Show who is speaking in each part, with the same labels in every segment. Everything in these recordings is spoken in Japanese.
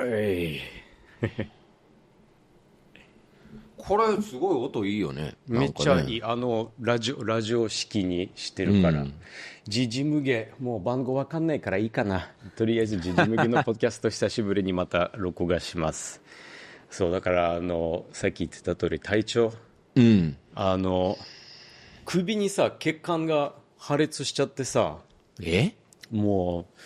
Speaker 1: え
Speaker 2: これすごい音いいよね。
Speaker 1: いめっちゃい
Speaker 2: い。
Speaker 1: い、あのラジオラジオ式にしてるから、
Speaker 2: うん。
Speaker 1: ジジムゲもう番号わかんないからいいかな。とりあえずジジムゲのポッドキャスト久しぶりにまた録画します。そうだからあのさっき言ってた通り体調。
Speaker 2: うん。
Speaker 1: あの首にさ血管が破裂しちゃってさ。
Speaker 2: え？
Speaker 1: もう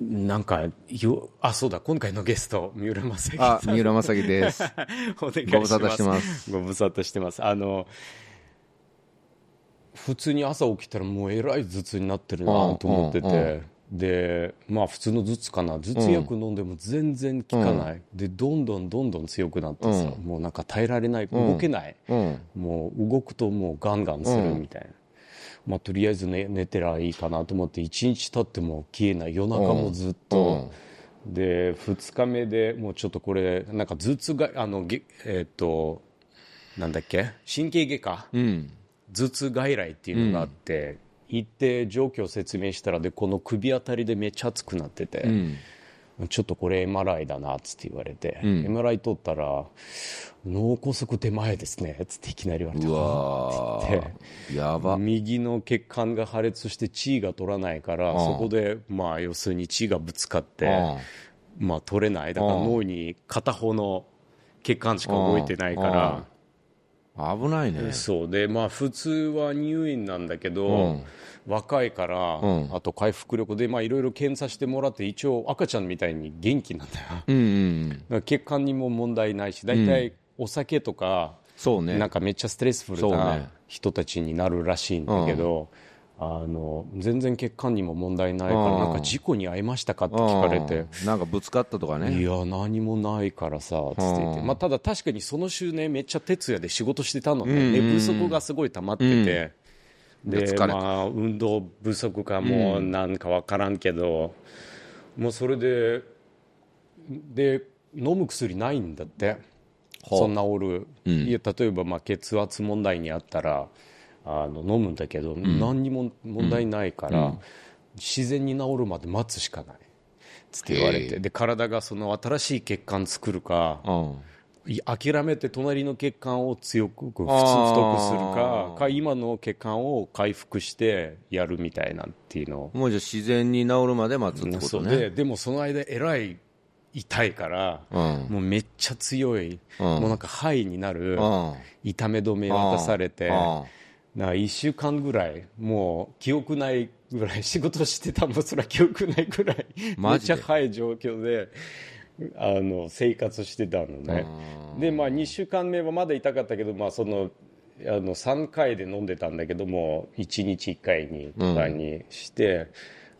Speaker 1: なんかよあそうだ今回のゲスト三浦正樹
Speaker 2: あ三浦正樹です。
Speaker 1: お願いします。
Speaker 2: ご無沙汰してます。
Speaker 1: ご無沙汰してます。あの普通に朝起きたらもうえらい頭痛になってるなと思ってて、でまあ普通の頭痛かな。頭痛薬飲んでも全然効かない、でどんどんどんどん強くなってさ、もうなんか耐えられない。動けない、
Speaker 2: うん。
Speaker 1: もう動くともうガンガンするみたいな、まあとりあえず寝寝てらいいかなと思って1日経っても消えない夜中もずっと、で2日目でもうちょっとこれなんか頭痛があのげえっ、となんだっけ？神経外科？
Speaker 2: うん。
Speaker 1: 頭痛外来っていうのがあって、行って状況を説明したらでこの首あたりでめっちゃ熱くなってて、
Speaker 2: うん
Speaker 1: ちょっとこれ MRI だなっつって言われて、
Speaker 2: ん。
Speaker 1: MRI 取ったら脳梗塞手前ですねっつっていきなり言われて
Speaker 2: うわー。やば。
Speaker 1: 右の血管が破裂して血が取らないから、
Speaker 2: ん。
Speaker 1: そこでまあ要するに血がぶつかって、まあ取れない。だから
Speaker 2: うん。
Speaker 1: 脳に片方の血管しか動いてないから、
Speaker 2: 危ないね。
Speaker 1: そう。でまあ普通は入院なんだけど、若いから、
Speaker 2: ん。
Speaker 1: あと回復力でまあいろいろ検査してもらって一応赤ちゃんみたいに元気なんだよ。
Speaker 2: うんうん
Speaker 1: ら血管にも問題ないし大体お酒とか、
Speaker 2: そうね。
Speaker 1: なんかめっちゃストレスフルな
Speaker 2: ね。
Speaker 1: 人たちになるらしいんだけど、あの全然血管にも問題ないから、
Speaker 2: うん。
Speaker 1: なんか事故に遭いましたかって聞かれて、
Speaker 2: うん。なんかぶつかったとか
Speaker 1: い
Speaker 2: ね
Speaker 1: や何もないからさつって言って、
Speaker 2: うん。
Speaker 1: まあ、ただ確かにその週ねめっちゃ徹夜で仕事してたのね、
Speaker 2: うんうんうん。
Speaker 1: 寝不足がすごい溜まってて、でまあ運動不足かもうなんか分からんけど、もうそれでで飲む薬ないんだって。そんなおる、いや例えばまあ血圧問題にあったらあの飲むんだけど、何にも問題ないから、自然に治るまで待つしかない。つって言われ
Speaker 2: へ
Speaker 1: てで体がその新しい血管作るか
Speaker 2: うん。
Speaker 1: い諦めて隣の血管を強く太く
Speaker 2: あー
Speaker 1: するかか今の血管を回復してやるみたいなっていうのを。
Speaker 2: もうじゃあ自然に治るまで待つってことね。
Speaker 1: ででもその間えらい痛いから、
Speaker 2: うん。
Speaker 1: もうめっちゃ強い、
Speaker 2: うん。
Speaker 1: もうなんか肺になる
Speaker 2: うん。
Speaker 1: 痛め止め渡されて、
Speaker 2: うん。
Speaker 1: なんか1週間ぐらいもう記憶ないぐらい仕事してたもそら記憶ないぐらい。めっちゃ早い状況であの生活してたのね。でまあ2週間目はまだ痛かったけど、まあ、そのあの3回で飲んでたんだけども1日1回にとかにして、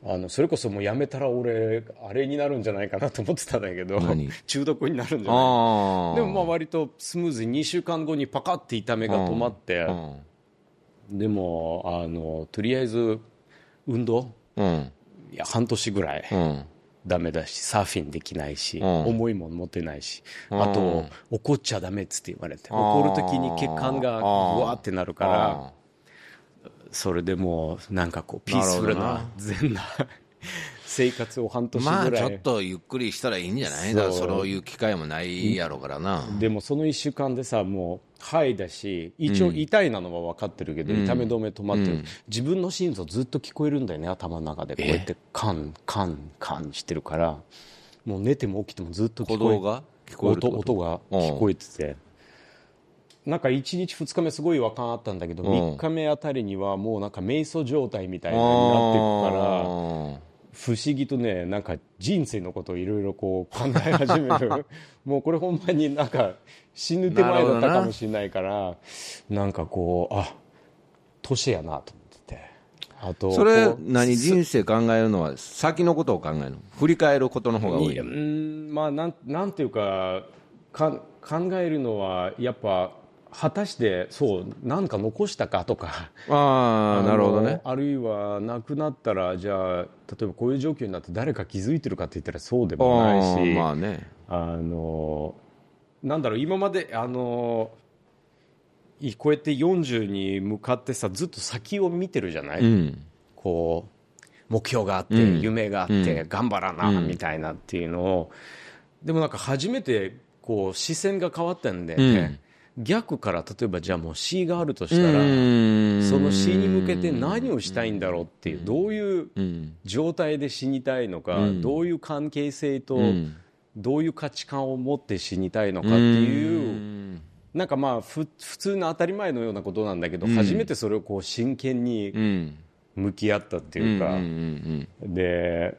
Speaker 1: あのそれこそもうやめたら俺あれになるんじゃないかなと思ってたんだけど
Speaker 2: 何？
Speaker 1: 中毒になるんじゃない？でもまあ割とスムーズに2週間後にパカッて痛めが止まって、
Speaker 2: うん。
Speaker 1: でもあのとりあえず運動？
Speaker 2: うん。
Speaker 1: いや半年ぐらい。
Speaker 2: うん
Speaker 1: ダメだしサーフィンできないし、
Speaker 2: ん。
Speaker 1: 重いもん持てないし、
Speaker 2: ん。
Speaker 1: あと怒っちゃダメっつって言われて
Speaker 2: ー
Speaker 1: 怒る時に血管がわーってなるからそれでもうなんかこうピースフルな
Speaker 2: なるほ
Speaker 1: 善な生活を半年
Speaker 2: まあちょっ
Speaker 1: ぐらい、
Speaker 2: とゆっくりしたらいいんじゃない？
Speaker 1: そう
Speaker 2: だからそう。いう機会もないやろうからな。
Speaker 1: でもその1週間でさもう肺だし一応痛いなのは分かってるけど、痛め止め止まってる、自分の心臓ずっと聞こえるんだよね頭の中で。こうやってカンカンカンしてるから。もう寝ても起きてもずっと聞こえ
Speaker 2: が？聞こえる
Speaker 1: 音音が聞こえてて、なんか1日2日目すごい違和感あったんだけど、
Speaker 2: ん。
Speaker 1: 3日目あたりにはもうなんか瞑想状態みたいになっていくから不思議とねなんか人生のことをいろいろこう考え始める。もうこれほんまになんか死ぬ手前だったかもしれないからなんかこうあ年やなと思ってて。あと
Speaker 2: それ何？人生考えるのは先のことを考えるの？振り返ることの方が多い
Speaker 1: うーんまあなんなんていうかか考えるのはやっぱ果たしてそうなんか残したかとか。
Speaker 2: ああなるほどね。
Speaker 1: あるいは亡くなったらじゃあ例えばこういう状況になって誰か気づいてるかって言ったらそうでもないし
Speaker 2: まあね。
Speaker 1: あのなんだろう今まであのいこうやって40に向かってさずっと先を見てるじゃない、
Speaker 2: うん。
Speaker 1: こう目標があって、
Speaker 2: うん。
Speaker 1: 夢があって、頑張らな、みたいなっていうのを。でもなんか初めてこう視線が変わったんで、
Speaker 2: うん
Speaker 1: 逆から例えばじゃあもう C があるとしたら、
Speaker 2: うん。
Speaker 1: その死に向けて何をしたいんだろうっていう、どういう
Speaker 2: うん。
Speaker 1: 状態で死にたいのか、
Speaker 2: うん。
Speaker 1: どういう関係性と、
Speaker 2: うん。
Speaker 1: どういう価値観を持って死にたいのかっていう、
Speaker 2: うん。
Speaker 1: なんかまあふ普通の当たり前のようなことなんだけど、
Speaker 2: うん。
Speaker 1: 初めてそれをこう真剣に
Speaker 2: うん。
Speaker 1: 向き合ったっていうか、で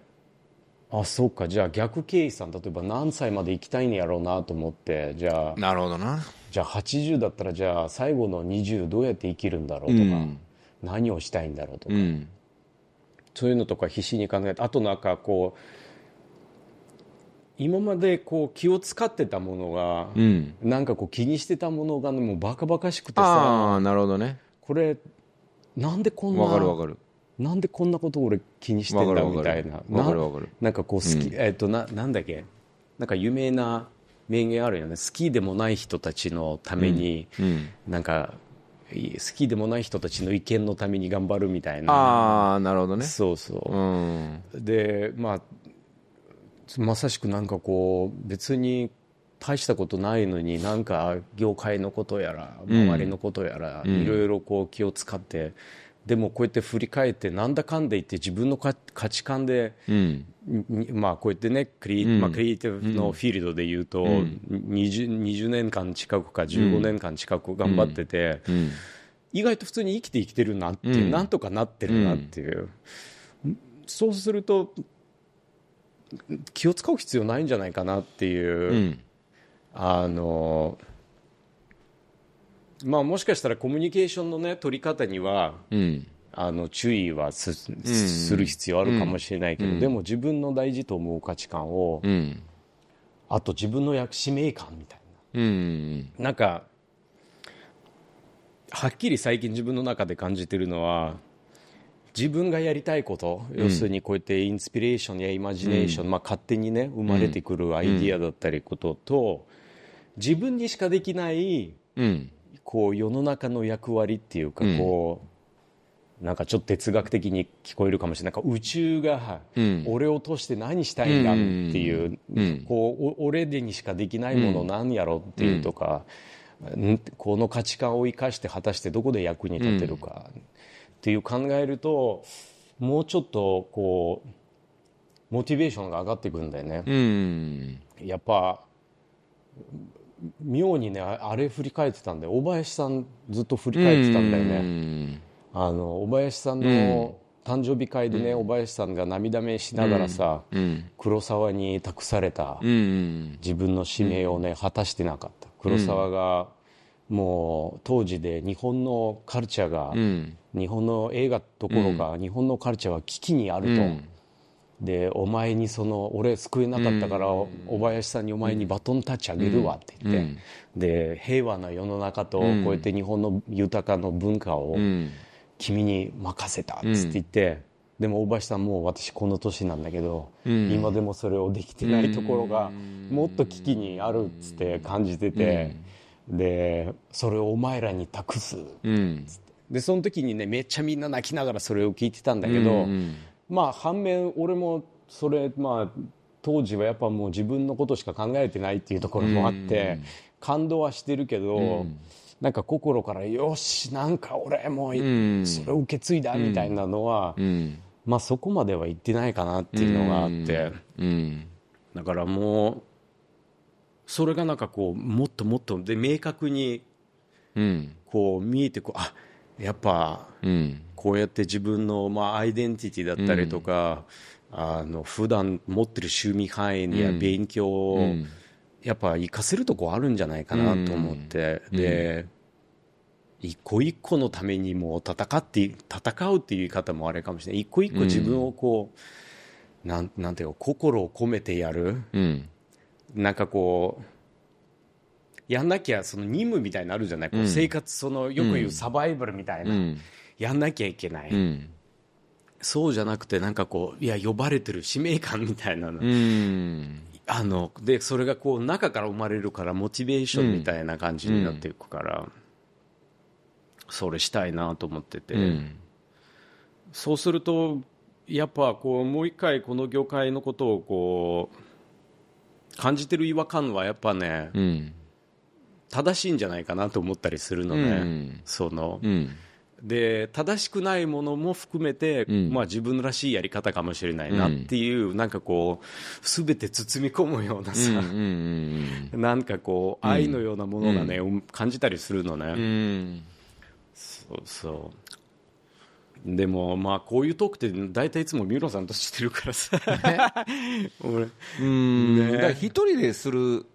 Speaker 1: あそうかじゃあ逆ケイさん例えば何歳まで生きたいんやろうなと思ってじゃあ
Speaker 2: なるほどな
Speaker 1: じゃあ80だったらじゃあ最後の20どうやって生きるんだろうとか、
Speaker 2: うん。
Speaker 1: 何をしたいんだろうとか、
Speaker 2: うん。
Speaker 1: そういうのとか必死に考えてあとなんかこう今までこう気を使ってたものが、
Speaker 2: うん。
Speaker 1: なんかこう気にしてたものがもうバカバカしくて
Speaker 2: あ
Speaker 1: さ。
Speaker 2: あなるほどね。
Speaker 1: これなんでこんな
Speaker 2: わかるわかる。
Speaker 1: なんでこんなこと俺気にしてんだみたいな
Speaker 2: わかるわかる
Speaker 1: ななんかこう好き、えっとななんだっけなんか有名な名言あるよね。好きでもない人たちのために、
Speaker 2: うん。
Speaker 1: なんかい好きでもない人たちの意見のために頑張るみたいな。
Speaker 2: ああなるほどね。
Speaker 1: そうそう、
Speaker 2: うん。
Speaker 1: でまあまさしくなんかこう別に大したことないのになんか業界のことやら周りのことやらいろいろこう気を使って、でもこうやって振り返ってなんだかんだ言って自分の価価値観で、
Speaker 2: うん。
Speaker 1: にまあ、こうやってねクリ,、まあ、クリエイティブのフィールドで言うと、20, 20年間近くか15年間近く頑張ってて、
Speaker 2: うん。
Speaker 1: 意外と普通に生きて生きてるなっていう、
Speaker 2: うん。
Speaker 1: なんとかなってるなっていう、そうすると気を使う必要ないんじゃないかなっていう、
Speaker 2: うん。
Speaker 1: あのまあもしかしたらコミュニケーションのね取り方には
Speaker 2: うん。
Speaker 1: あの注意はす,、する必要あるかもしれないけど、でも自分の大事と思う価値観を、
Speaker 2: うん。
Speaker 1: あと自分の役使命感みたい
Speaker 2: うん。
Speaker 1: ななんかはっきり最近自分の中で感じてるのは自分がやりたいこと、要するにこうやってインスピレーションやイマジネーション、まあ、勝手にね生まれてくるアイディアだったりことと、自分にしかできない
Speaker 2: うん
Speaker 1: こう世の中の役割っていうか、こうなんかちょっと哲学的に聞こえるかもしれない。なんか宇宙が
Speaker 2: うん。
Speaker 1: 俺を通して何したいんだっていう,、
Speaker 2: うん。
Speaker 1: こうお俺でにしかできないもの何やろっていうとか、ん。この価値観を生かして果たしてどこで役に立てるかっていう考えるともうちょっとこうモチベーションが上がってくるんだよね。
Speaker 2: うん。
Speaker 1: やっぱ妙にねああれ振り返ってたんで小林さんずっと振り返ってたんだよね、
Speaker 2: ね
Speaker 1: あの小林さんの誕生日会でね、小林さんが涙目しながらさ、
Speaker 2: うん。
Speaker 1: 黒沢に託された
Speaker 2: うん
Speaker 1: 自分の使命をね、果たしてなかった。黒沢がもう当時で日本のカルチャーが、
Speaker 2: うん。
Speaker 1: 日本の映画どころか、日本のカルチャーは危機にあると、
Speaker 2: うん
Speaker 1: でお前にその俺救えなかったから、小林さんにお前にバトンタッチあげるわって言って、
Speaker 2: うん。
Speaker 1: で平和な世の中とこうやって日本の豊かな文化を
Speaker 2: うん。
Speaker 1: 君に任せたっつって言って、でも大林さんもう私この年なんだけど、
Speaker 2: ん。
Speaker 1: 今でもそれをできてないところがもっと危機にあるっつって感じてて、でそれをお前らに託す
Speaker 2: うん。
Speaker 1: でその時にねめっちゃみんな泣きながらそれを聞いてたんだけど、
Speaker 2: うん
Speaker 1: まあ反面俺もそれまあ当時はやっぱもう自分のことしか考えてないっていうところもあって、感動はしてるけど、なんか心からよしなんか俺も
Speaker 2: ん。
Speaker 1: それを受け継いだみたいなのは、
Speaker 2: うん。
Speaker 1: まあそこまでは言ってないかなっていうのがあって、
Speaker 2: うん。
Speaker 1: だからもうそれがなんかこうもっともっとで明確に
Speaker 2: うん。
Speaker 1: こう見えてこうあやっぱ
Speaker 2: うん。
Speaker 1: こうやって自分のまあアイデンティティだったりとか、あの普段持ってる趣味範囲や勉強を
Speaker 2: ん。
Speaker 1: やっぱ活かせるとこあるんじゃないかなと思って、で一個一個のためにもう戦って戦うっていう言い方もあれかもしれない。一個一個自分をこう、なんなんていうか心を込めてやる。
Speaker 2: うん。
Speaker 1: なんかこうやんなきゃその任務みたいになるじゃない、こう生活そのよく言うサバイバルみたいな、
Speaker 2: うん。
Speaker 1: やんなきゃいけない、
Speaker 2: うん。
Speaker 1: そうじゃなくてなんかこういや呼ばれてる使命感みたいなの、
Speaker 2: うん。
Speaker 1: あのでそれがこう中から生まれるからモチベーションみたいな感じになっていくから、それしたいなと思ってて、
Speaker 2: うん。
Speaker 1: そうするとやっぱこうもう一回この業界のことをこう感じてる違和感はやっぱね、
Speaker 2: うん
Speaker 1: 正しいんじゃないかなと思ったりするのね、
Speaker 2: うん。
Speaker 1: その。
Speaker 2: うん。
Speaker 1: で正しくないものも含めて、
Speaker 2: ん。
Speaker 1: まあ、自分らしいやり方かもしれないなっていう、なんかこうすべて包み込むようなさ、
Speaker 2: うんうん
Speaker 1: なんかこう愛のようなものがね、感じたりするのね、
Speaker 2: うん。うん
Speaker 1: そうそう。でもまあこういうトークって大体いつも三浦さんとしてるからさ。俺。
Speaker 2: うん。
Speaker 1: ね。
Speaker 2: 一人でする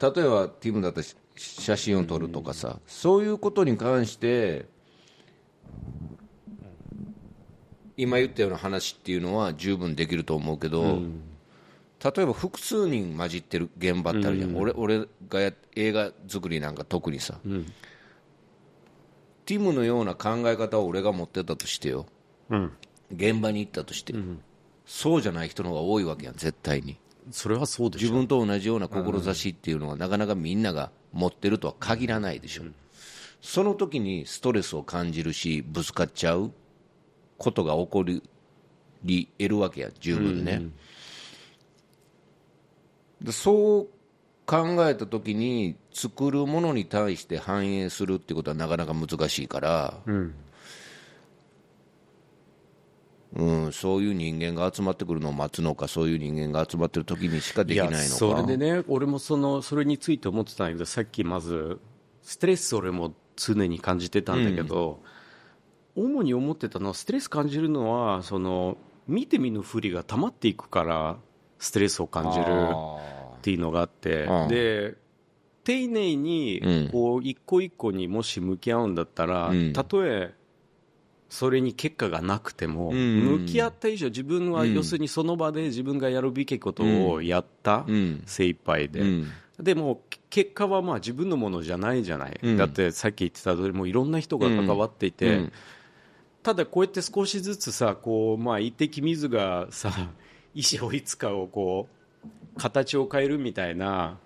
Speaker 2: 例えばティムだったらし写真を撮るとかさ、そういうことに関して今言ったような話っていうのは十分できると思うけど、例えば複数人混じってる現場ってあるじゃん、俺俺がや映画作りなんか特にさ、ティムのような考え方を俺が持ってたとしてよ。
Speaker 1: うん。
Speaker 2: 現場に行ったとして、そうじゃない人の方が多いわけやん絶対に
Speaker 1: それはそうで
Speaker 2: 自分と同じような志っていうのはなかなかみんなが持ってるとは限らないでしょ、その時にストレスを感じるしぶつかっちゃうことが起こり得るわけや十分ね、でそう考えた時に作るものに対して反映するってことはなかなか難しいから、
Speaker 1: うん
Speaker 2: うん、そういう人間が集まってくるのを待つのかそういう人間が集まってる時にしかできないのか。
Speaker 1: やそれでね俺もそのそれについて思ってたんだけどさっきまずストレス俺も常に感じてたんだけど、主に思ってたのはストレス感じるのはその見て見ぬふりが溜まっていくからストレスを感じるっていうのがあって
Speaker 2: うん
Speaker 1: で丁寧に
Speaker 2: うん。
Speaker 1: こう一個一個にもし向き合うんだったら、
Speaker 2: うん。
Speaker 1: たとえそれに結果がなくても、
Speaker 2: ん。
Speaker 1: 向き合った以上自分は要するにその場で自分がやるべきことをやった、
Speaker 2: うん。
Speaker 1: 精一杯で、
Speaker 2: うん。
Speaker 1: でも結果はまあ自分のものじゃないじゃない、
Speaker 2: うん。
Speaker 1: だってさっき言ってた通りもういろんな人が関わっていて、
Speaker 2: うん。
Speaker 1: ただこうやって少しずつさこう、まあ、一滴水がさ 石をいつかをこう形を変えるみたいな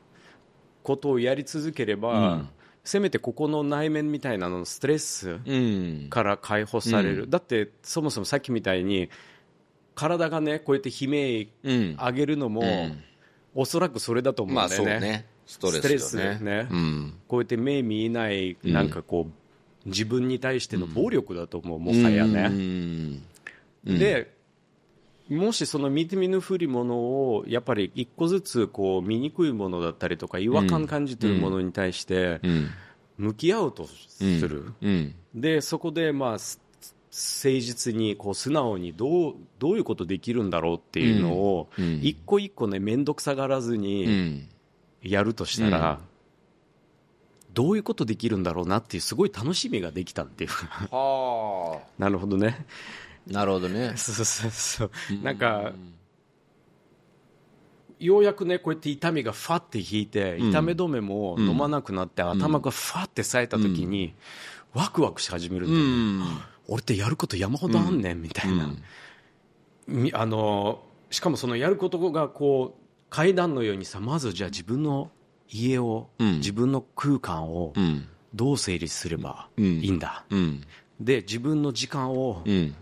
Speaker 1: ことをやり続ければ、
Speaker 2: うん
Speaker 1: せめてここの内面みたいなのストレス
Speaker 2: うん。
Speaker 1: から解放される、だってそもそもさっきみたいに体がねこうやって悲鳴
Speaker 2: うん
Speaker 1: 上げるのも、
Speaker 2: ん。
Speaker 1: おそらくそれだと思うん
Speaker 2: まあ
Speaker 1: だよね,、
Speaker 2: そうね。ストレスよね。
Speaker 1: ね。
Speaker 2: うん。
Speaker 1: こうやって目見えないなんかこう、自分に対しての暴力だと思う、もはやね、
Speaker 2: うん。
Speaker 1: でもしその見て見ぬふりものをやっぱり一個ずつこう見いものだったりとか違和感感じてるものに対して
Speaker 2: うん
Speaker 1: 向き合うとする、
Speaker 2: うん。
Speaker 1: でそこでまあす誠実にこう素直にどうどういうことできるんだろうっていうのを一個一個ね面倒くさがらず
Speaker 2: う
Speaker 1: に
Speaker 2: ん。
Speaker 1: やるとしたら、どういうことできるん。だろうなっていうすごい楽しみができたっていう
Speaker 2: は
Speaker 1: なるほどね
Speaker 2: あ なるほどね。
Speaker 1: そうそうそうなんかようやくねこうやって痛みがファって引いて痛め止めも飲まなくなって、頭がファって冴えた時に、ワクワクし始めるんだよね、俺ってやること山ほどあんねんみたいな、みあのしかもそのやることがこう階段のようにさまずじゃあ自分の家を、
Speaker 2: うん。
Speaker 1: 自分の空間を
Speaker 2: うん。
Speaker 1: どう整理すれば
Speaker 2: うん。
Speaker 1: いいんだ、
Speaker 2: うん。
Speaker 1: で自分の時間を
Speaker 2: うん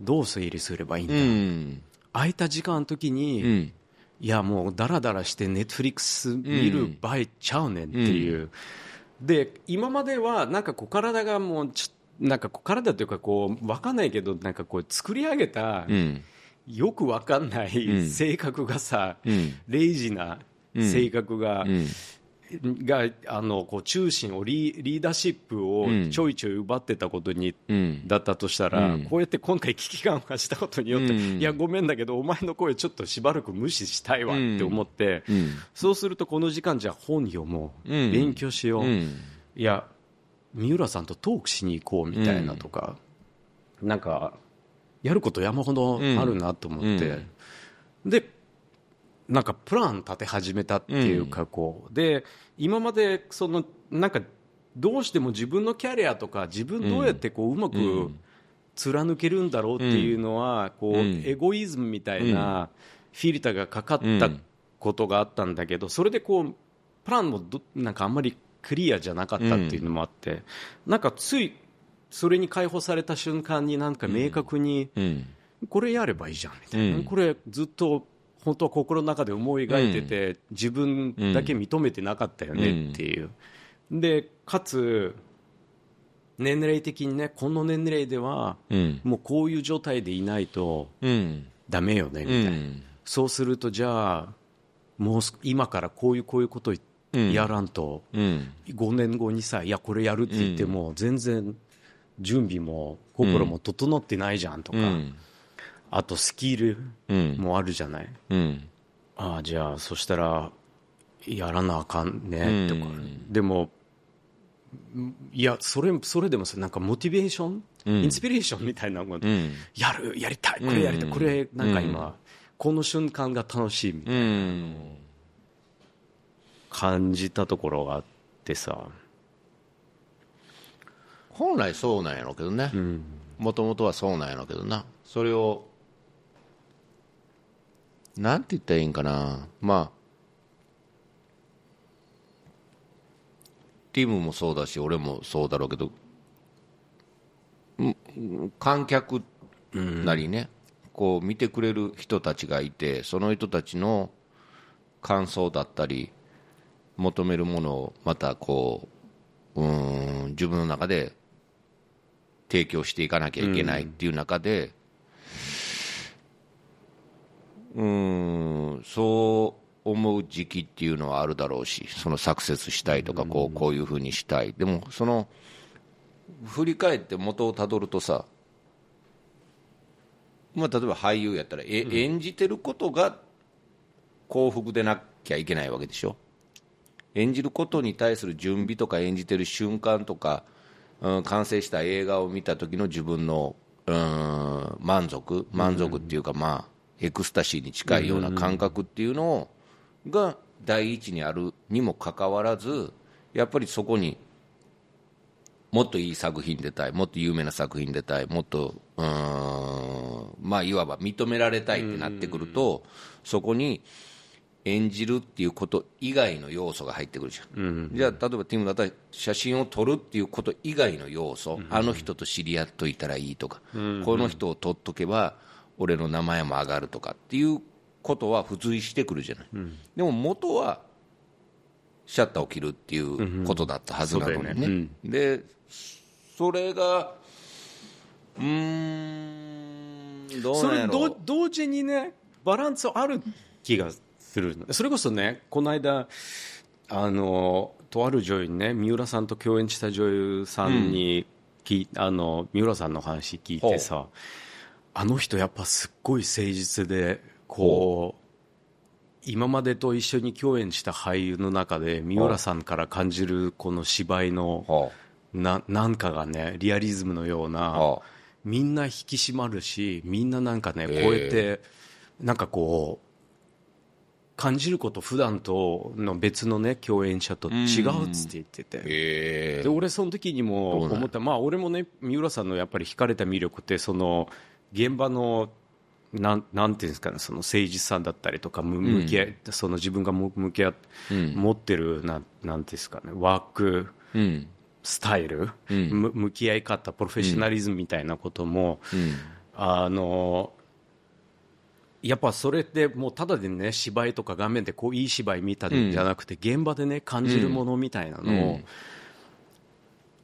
Speaker 1: どう整理すればいいんだ、
Speaker 2: うん。
Speaker 1: 空いた時間の時に、
Speaker 2: うん。
Speaker 1: いやもうだらだらしてネットフリックス見る場合ちゃうねんっていう、で今まではなんかこう体がもうちょなんかこう体というかこう分かんないけどなんかこう作り上げた、
Speaker 2: うん。
Speaker 1: よく分かんな
Speaker 2: う
Speaker 1: い
Speaker 2: ん。
Speaker 1: 性格がさ、
Speaker 2: うん。
Speaker 1: レイジな性格が、
Speaker 2: うん
Speaker 1: があのこう中心をリリーダーシップを
Speaker 2: うん。
Speaker 1: ちょいちょい奪ってたことに、
Speaker 2: うん。
Speaker 1: だったとしたら、
Speaker 2: うん。
Speaker 1: こうやって今回危機感を発したことによって、
Speaker 2: うん。
Speaker 1: いやごめんだけどお前の声ちょっとしばらく無視したいわって思って、
Speaker 2: うん。
Speaker 1: そうするとこの時間じゃあ本読もう、
Speaker 2: うん。
Speaker 1: 勉強しよう、
Speaker 2: うん。
Speaker 1: いや三浦さんとトークしに行こうみたいなとか、なんかやること山ほどあるなと思って、でなんかプラン立て始めたっていうかこう、で今までそのなんかどうしても自分のキャリアとか自分どうやってこううまく
Speaker 2: うん。
Speaker 1: 貫けるんだろうっていうのはこう
Speaker 2: うん。
Speaker 1: エゴイズムみたいなフィルターがかかったことがあったんだけどそれでこうプランもどなんかあんまりクリアじゃなかったっていうのもあってなんかついそれに解放された瞬間になんか明確に
Speaker 2: うん。
Speaker 1: これやればいいじゃんみたいな、これずっと本当は心の中で思い描いてて、自分だけ認めてなかったよねっていう、でかつ年齢的にねこの年齢では、もうこういう状態でいないとダメよねみたいな、そうするとじゃあもう今からこういうこういうことやらんと、うん、5年後にさいやこれやるって言っても、全然準備も心も整ってないじゃんとか、あとスキルもあるじゃない、ああじゃあそしたらやらなあかんねとか、でもいやそれそれでもさなんかモチベーション、インスピレーションみたいなの、やるやりたいこれやりたい、これなんか今、この瞬間が楽しいみたいな感じたところがあってさ。
Speaker 2: 本来そうなんやろうけどね。もともとはそうなんやろうけどな。それをなんて言ったらいいんかな。まあティムもそうだし俺もそうだろうけど観客なりね、こう見てくれる人たちがいてその人たちの感想だったり求めるものをまたこううん自分の中で提供していかなきゃいけないっていう中でうんそう思う時期っていうのはあるだろうしそのサクセスしたいとかこうこういうふうにしたい。でもその振り返って元をたどるとさまあ、例えば俳優やったらえ、うん、演じてることが幸福でなきゃいけないわけでしょ？演じることに対する準備とか演じてる瞬間とか、うん、完成した映画を見た時の自分のうん満足？満足っていうか、まあエクスタシーに近いような感覚っていうのが第一にあるにもかかわらずやっぱりそこにもっといい作品出たいもっと有名な作品出たいもっとうんまあいわば認められたいってなってくるとそこに演じるっていうこと以外の要素が入ってくるじゃん、じゃあ例えばティムだったら写真を撮るっていうこと以外の要素、あの人と知り合っといたらいいとか、この人を撮っとけば俺の名前も上がるとかっていうことは付随してくるじゃない、でも元はシャッターを切るっていうことだったはずなのにね。うんね。うん、でそれがうんどうなんやろ。
Speaker 1: それ同時にねバランスある気がするそれこそねこの間あのとある女優にね三浦さんと共演した女優さんにき、うん、あの三浦さんの話聞いてさあの人やっぱすっごい誠実でこう今までと一緒に共演した俳優の中で三浦さんから感じるこの芝居のななんかがねリアリズムのようなみんな引き締まるしみんななんかねこうやってなんかこう感じること普段との別のね共演者と違うっつって言ってて、で俺その時にも思った。まあ俺もね三浦さんのやっぱり惹かれた魅力ってその現場のなんなんていうんですかねその誠実さだったりとか向き合い、うん、その自分が向き合、うん、持ってるななんていうんですかねワーク、うん、スタイル、うん、向き合い方プロフェッショナリズムみたいなことも、あのやっぱそれってもうただでね芝居とか画面でこういい芝居見たんじゃなくて、現場でね感じるものみたいなのを、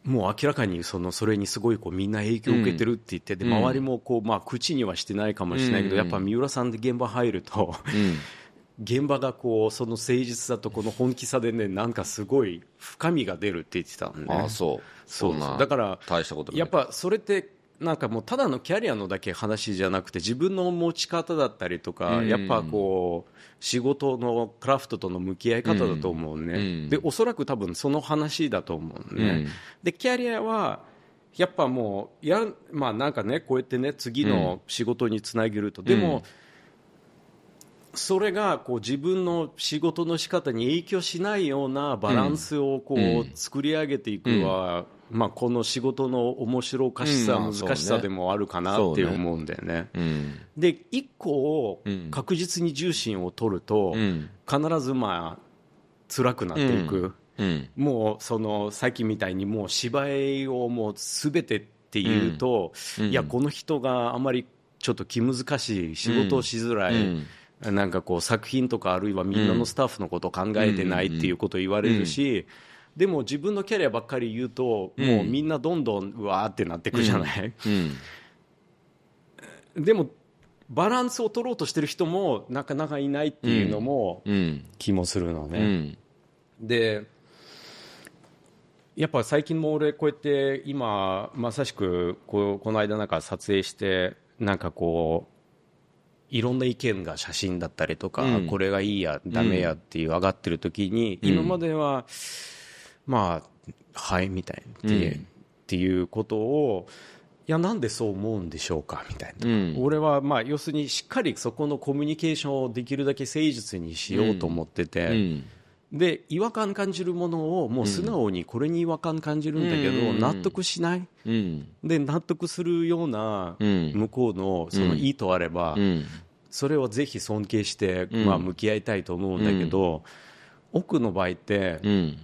Speaker 1: もう明らかにそのそれにすごいこうみんな影響を受けてるって言って、で周りもこう、まあ、口にはしてないかもしれないけど、やっぱ三浦さんで現場入ると、現場がこうその誠実さとこの本気さでねなんかすごい深みが出るって言ってたんで、
Speaker 2: あそう。
Speaker 1: そうだからやっぱそれってなんかもうただのキャリアのだけ話じゃなくて自分の持ち方だったりとか、やっぱこう仕事のクラフトとの向き合い方だと思うね、うん、でおそらく多分その話だと思うね、うん、でキャリアはやっぱもうやまあなんかねこうやってね次の仕事につなげると、でも、それがこう自分の仕事の仕方に影響しないようなバランスをこう作り上げていくは、まあ、この仕事の面白おかしさ、難しさでもあるかなって思うんだよね。で一個を確実に重心を取ると、必ずまあ辛くなっていく、もうそのさっきみたいにもう芝居をもう全てっていうと、いやこの人があまりちょっと気難しい仕事をしづらい、なんかこう作品とかあるいはみんなのスタッフのことを考えてないっていうことを言われるし、でも自分のキャリアばっかり言うと、もうみんなどんどんうわーってなっていくじゃない、でもバランスを取ろうとしてる人もなかなかいないっていうのも
Speaker 2: うん。
Speaker 1: 気もするのね、
Speaker 2: うん。
Speaker 1: でやっぱ最近も俺こうやって今まさしくこうこの間なんか撮影してなんかこういろんな意見が写真だったりとか、
Speaker 2: うん。
Speaker 1: これがいいやダメやっていう上がってる時に、今まではまあはいみたいなって,、
Speaker 2: うん。
Speaker 1: っていうことをいやなんでそう思うんでしょうかみたいな、
Speaker 2: うん。
Speaker 1: 俺はまあ要するにしっかりそこのコミュニケーションをできるだけ誠実にしようと思ってて、
Speaker 2: うん。
Speaker 1: で違和感感じるものをもう素直にこれに違和感感じるんだけど、
Speaker 2: うん。
Speaker 1: 納得しない。
Speaker 2: うん。
Speaker 1: で納得するような
Speaker 2: うん。
Speaker 1: 向こうのその意図あれば、
Speaker 2: うん。
Speaker 1: それはぜひ尊敬して、
Speaker 2: うん。
Speaker 1: まあ、向き合いたいと思うんだけど、奥の場合って、
Speaker 2: うん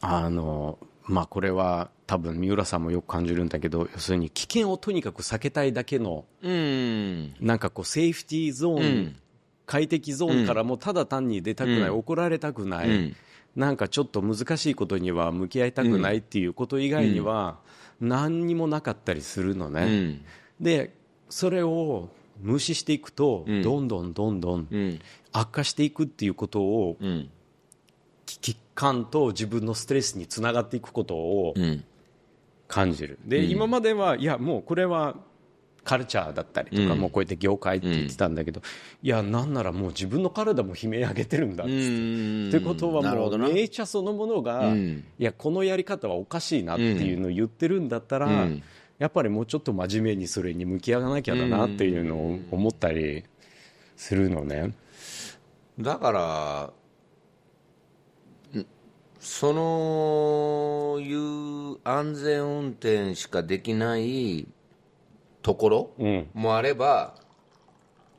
Speaker 1: あのまあ、これは多分三浦さんもよく感じるんだけど要するに危険をとにかく避けたいだけの
Speaker 2: うん。
Speaker 1: なんかこうセーフティーゾーン、
Speaker 2: うん。
Speaker 1: 快適ゾーンからもただ単に出たくない、
Speaker 2: うん。
Speaker 1: 怒られたくない、
Speaker 2: うん。
Speaker 1: なんかちょっと難しいことには向き合いたくないっていうこと以外には何にもなかったりするの
Speaker 2: う
Speaker 1: ね、
Speaker 2: ん。
Speaker 1: でそれを無視していくと、
Speaker 2: うん。
Speaker 1: どんどんどんどん
Speaker 2: うん。
Speaker 1: 悪化していくっていうことを
Speaker 2: うん。
Speaker 1: 危機感と自分のストレスにつながっていくことを
Speaker 2: うん。
Speaker 1: 感じる。で、今まではいやもうこれはカルチャーだったりとか、
Speaker 2: うん。
Speaker 1: もうこうやって業界って言ってたんだけど、いやなんならもう自分の体も悲鳴上げてるんだっつって。
Speaker 2: うん。
Speaker 1: ってことはもうネイチャーそのものが、
Speaker 2: うん。
Speaker 1: いやこのやり方はおかしいなっていうのを言ってるんだったら、
Speaker 2: うん。
Speaker 1: やっぱりもうちょっと真面目にそれに向き合わなきゃだなっていうのを思ったりするのね。
Speaker 2: だからんそのいう安全運転しかできないところ
Speaker 1: うん。
Speaker 2: もあれば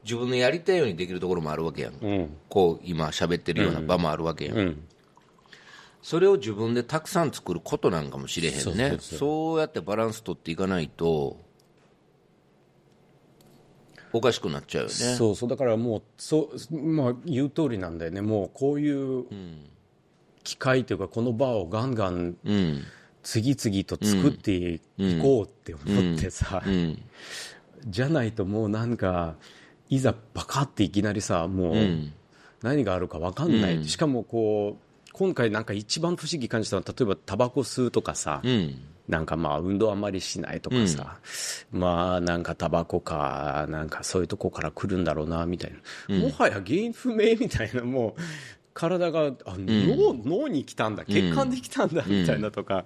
Speaker 2: 自分のやりたいようにできるところもあるわけやん、
Speaker 1: うん。
Speaker 2: こう今喋ってるような場もあるわけやん、
Speaker 1: うん。
Speaker 2: それを自分でたくさん作ることなんかもしれへんね。
Speaker 1: そう
Speaker 2: やってバランス取っていかないとおかしくなっちゃうよね。
Speaker 1: そうそう。だからもうそう、まあ、言う通りなんだよね。もうこういう機会というかこの場をガンガン
Speaker 2: うん。
Speaker 1: 次々と作っていこうって思ってさ、
Speaker 2: うん。
Speaker 1: じゃないともうなんかいざバカっていきなりさもう
Speaker 2: うん。
Speaker 1: 何があるか分かんない、
Speaker 2: うん。
Speaker 1: しかもこう今回なんか一番不思議感じたのは例えばタバコ吸うとかさ、
Speaker 2: うん。
Speaker 1: なんかまあ運動あんまりしないとかさ、まあなんかタバコかなんかそういうとこから来るんだろうなみたいな、もはや原因不明みたいなもう体があ脳,、脳に来たんだ。血管で来たんだみたいなとか、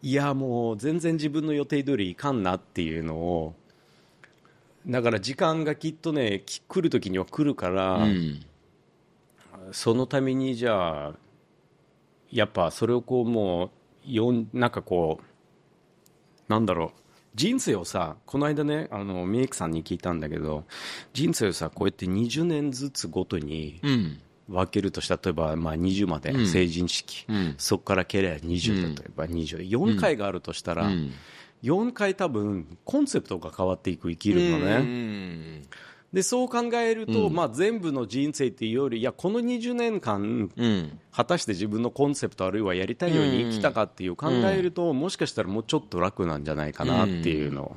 Speaker 1: いやもう全然自分の予定通りいかんなっていうのをだから時間がきっとねき来る時には来るから、
Speaker 2: うん。
Speaker 1: そのためにじゃあやっぱそれをこうもうよんなんかこうなんだろう。人生をさこの間ねあのメイクさんに聞いたんだけど人生をさこうやって20年ずつごとに
Speaker 2: うん
Speaker 1: 分けるとしたら例えばまあ20まで成人式、
Speaker 2: うん。
Speaker 1: そこからキャリア20例えば24回があるとしたら、
Speaker 2: うん。
Speaker 1: 4回多分コンセプトが変わっていく生きるのね、
Speaker 2: うん
Speaker 1: でそう考えると、まあ、全部の人生っていうよりいやこの20年間
Speaker 2: うん。
Speaker 1: 果たして自分のコンセプトあるいはやりたいように生きたかっていう考えると、もしかしたらもうちょっと楽なんじゃないかなっていうの、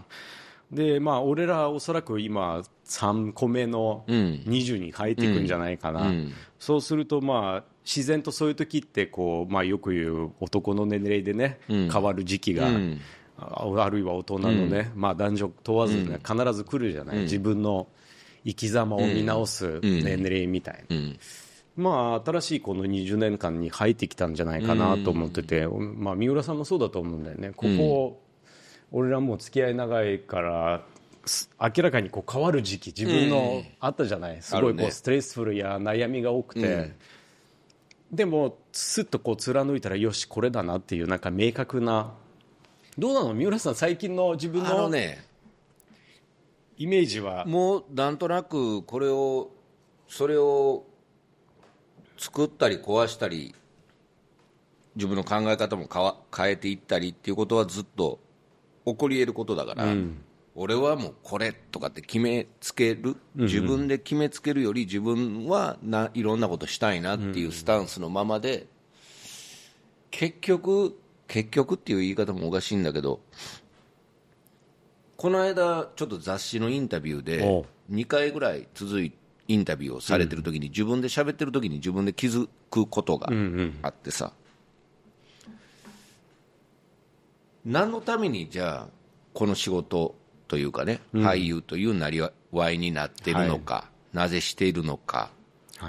Speaker 1: でまあ俺らおそらく今3個目の
Speaker 2: うん。
Speaker 1: 20に入っていくんじゃないかな、
Speaker 2: うん。
Speaker 1: そうするとまあ自然とそういう時ってこう、まあ、よく言う男の年齢でね、
Speaker 2: うん。
Speaker 1: 変わる時期が、
Speaker 2: うん。
Speaker 1: ああるいは大人のね、まあ、男女問わず、ね必ず来るじゃない、自分の生き様を見直す年齢みたいな、
Speaker 2: うん。
Speaker 1: まあ、新しいこの20年間に入ってきたんじゃないかなと思ってて、まあ、三浦さんもそうだと思うんだよね、ここ、俺らもう付き合い長いから、す明らかにこう変わる時期、自分のあったじゃない、すごいこうストレスフルや悩みが多くて、でも、すっとこう貫いたら、よし、これだなっていう、なんか明確な、どうなの、三浦さん、最近の自分の
Speaker 2: ね。
Speaker 1: イメージは、
Speaker 2: もうなんとなくこれをそれを作ったり壊したり自分の考え方も変わ変えていったりっていうことはずっと起こり得ることだから、俺はもうこれとかって決めつける、自分で決めつけるより自分はないろんなことしたいなっていうスタンスのままで、結局、結局っていう言い方もおかしいんだけど、この間、ちょっと雑誌のインタビューで
Speaker 1: おう、
Speaker 2: 2回ぐらい続いインタビューをされてる時に、自分で喋ってる時に自分で気づくことがあってさ、何のためにじゃあ、この仕事というかね、俳優というなりわいになってるのか、なぜしているのか、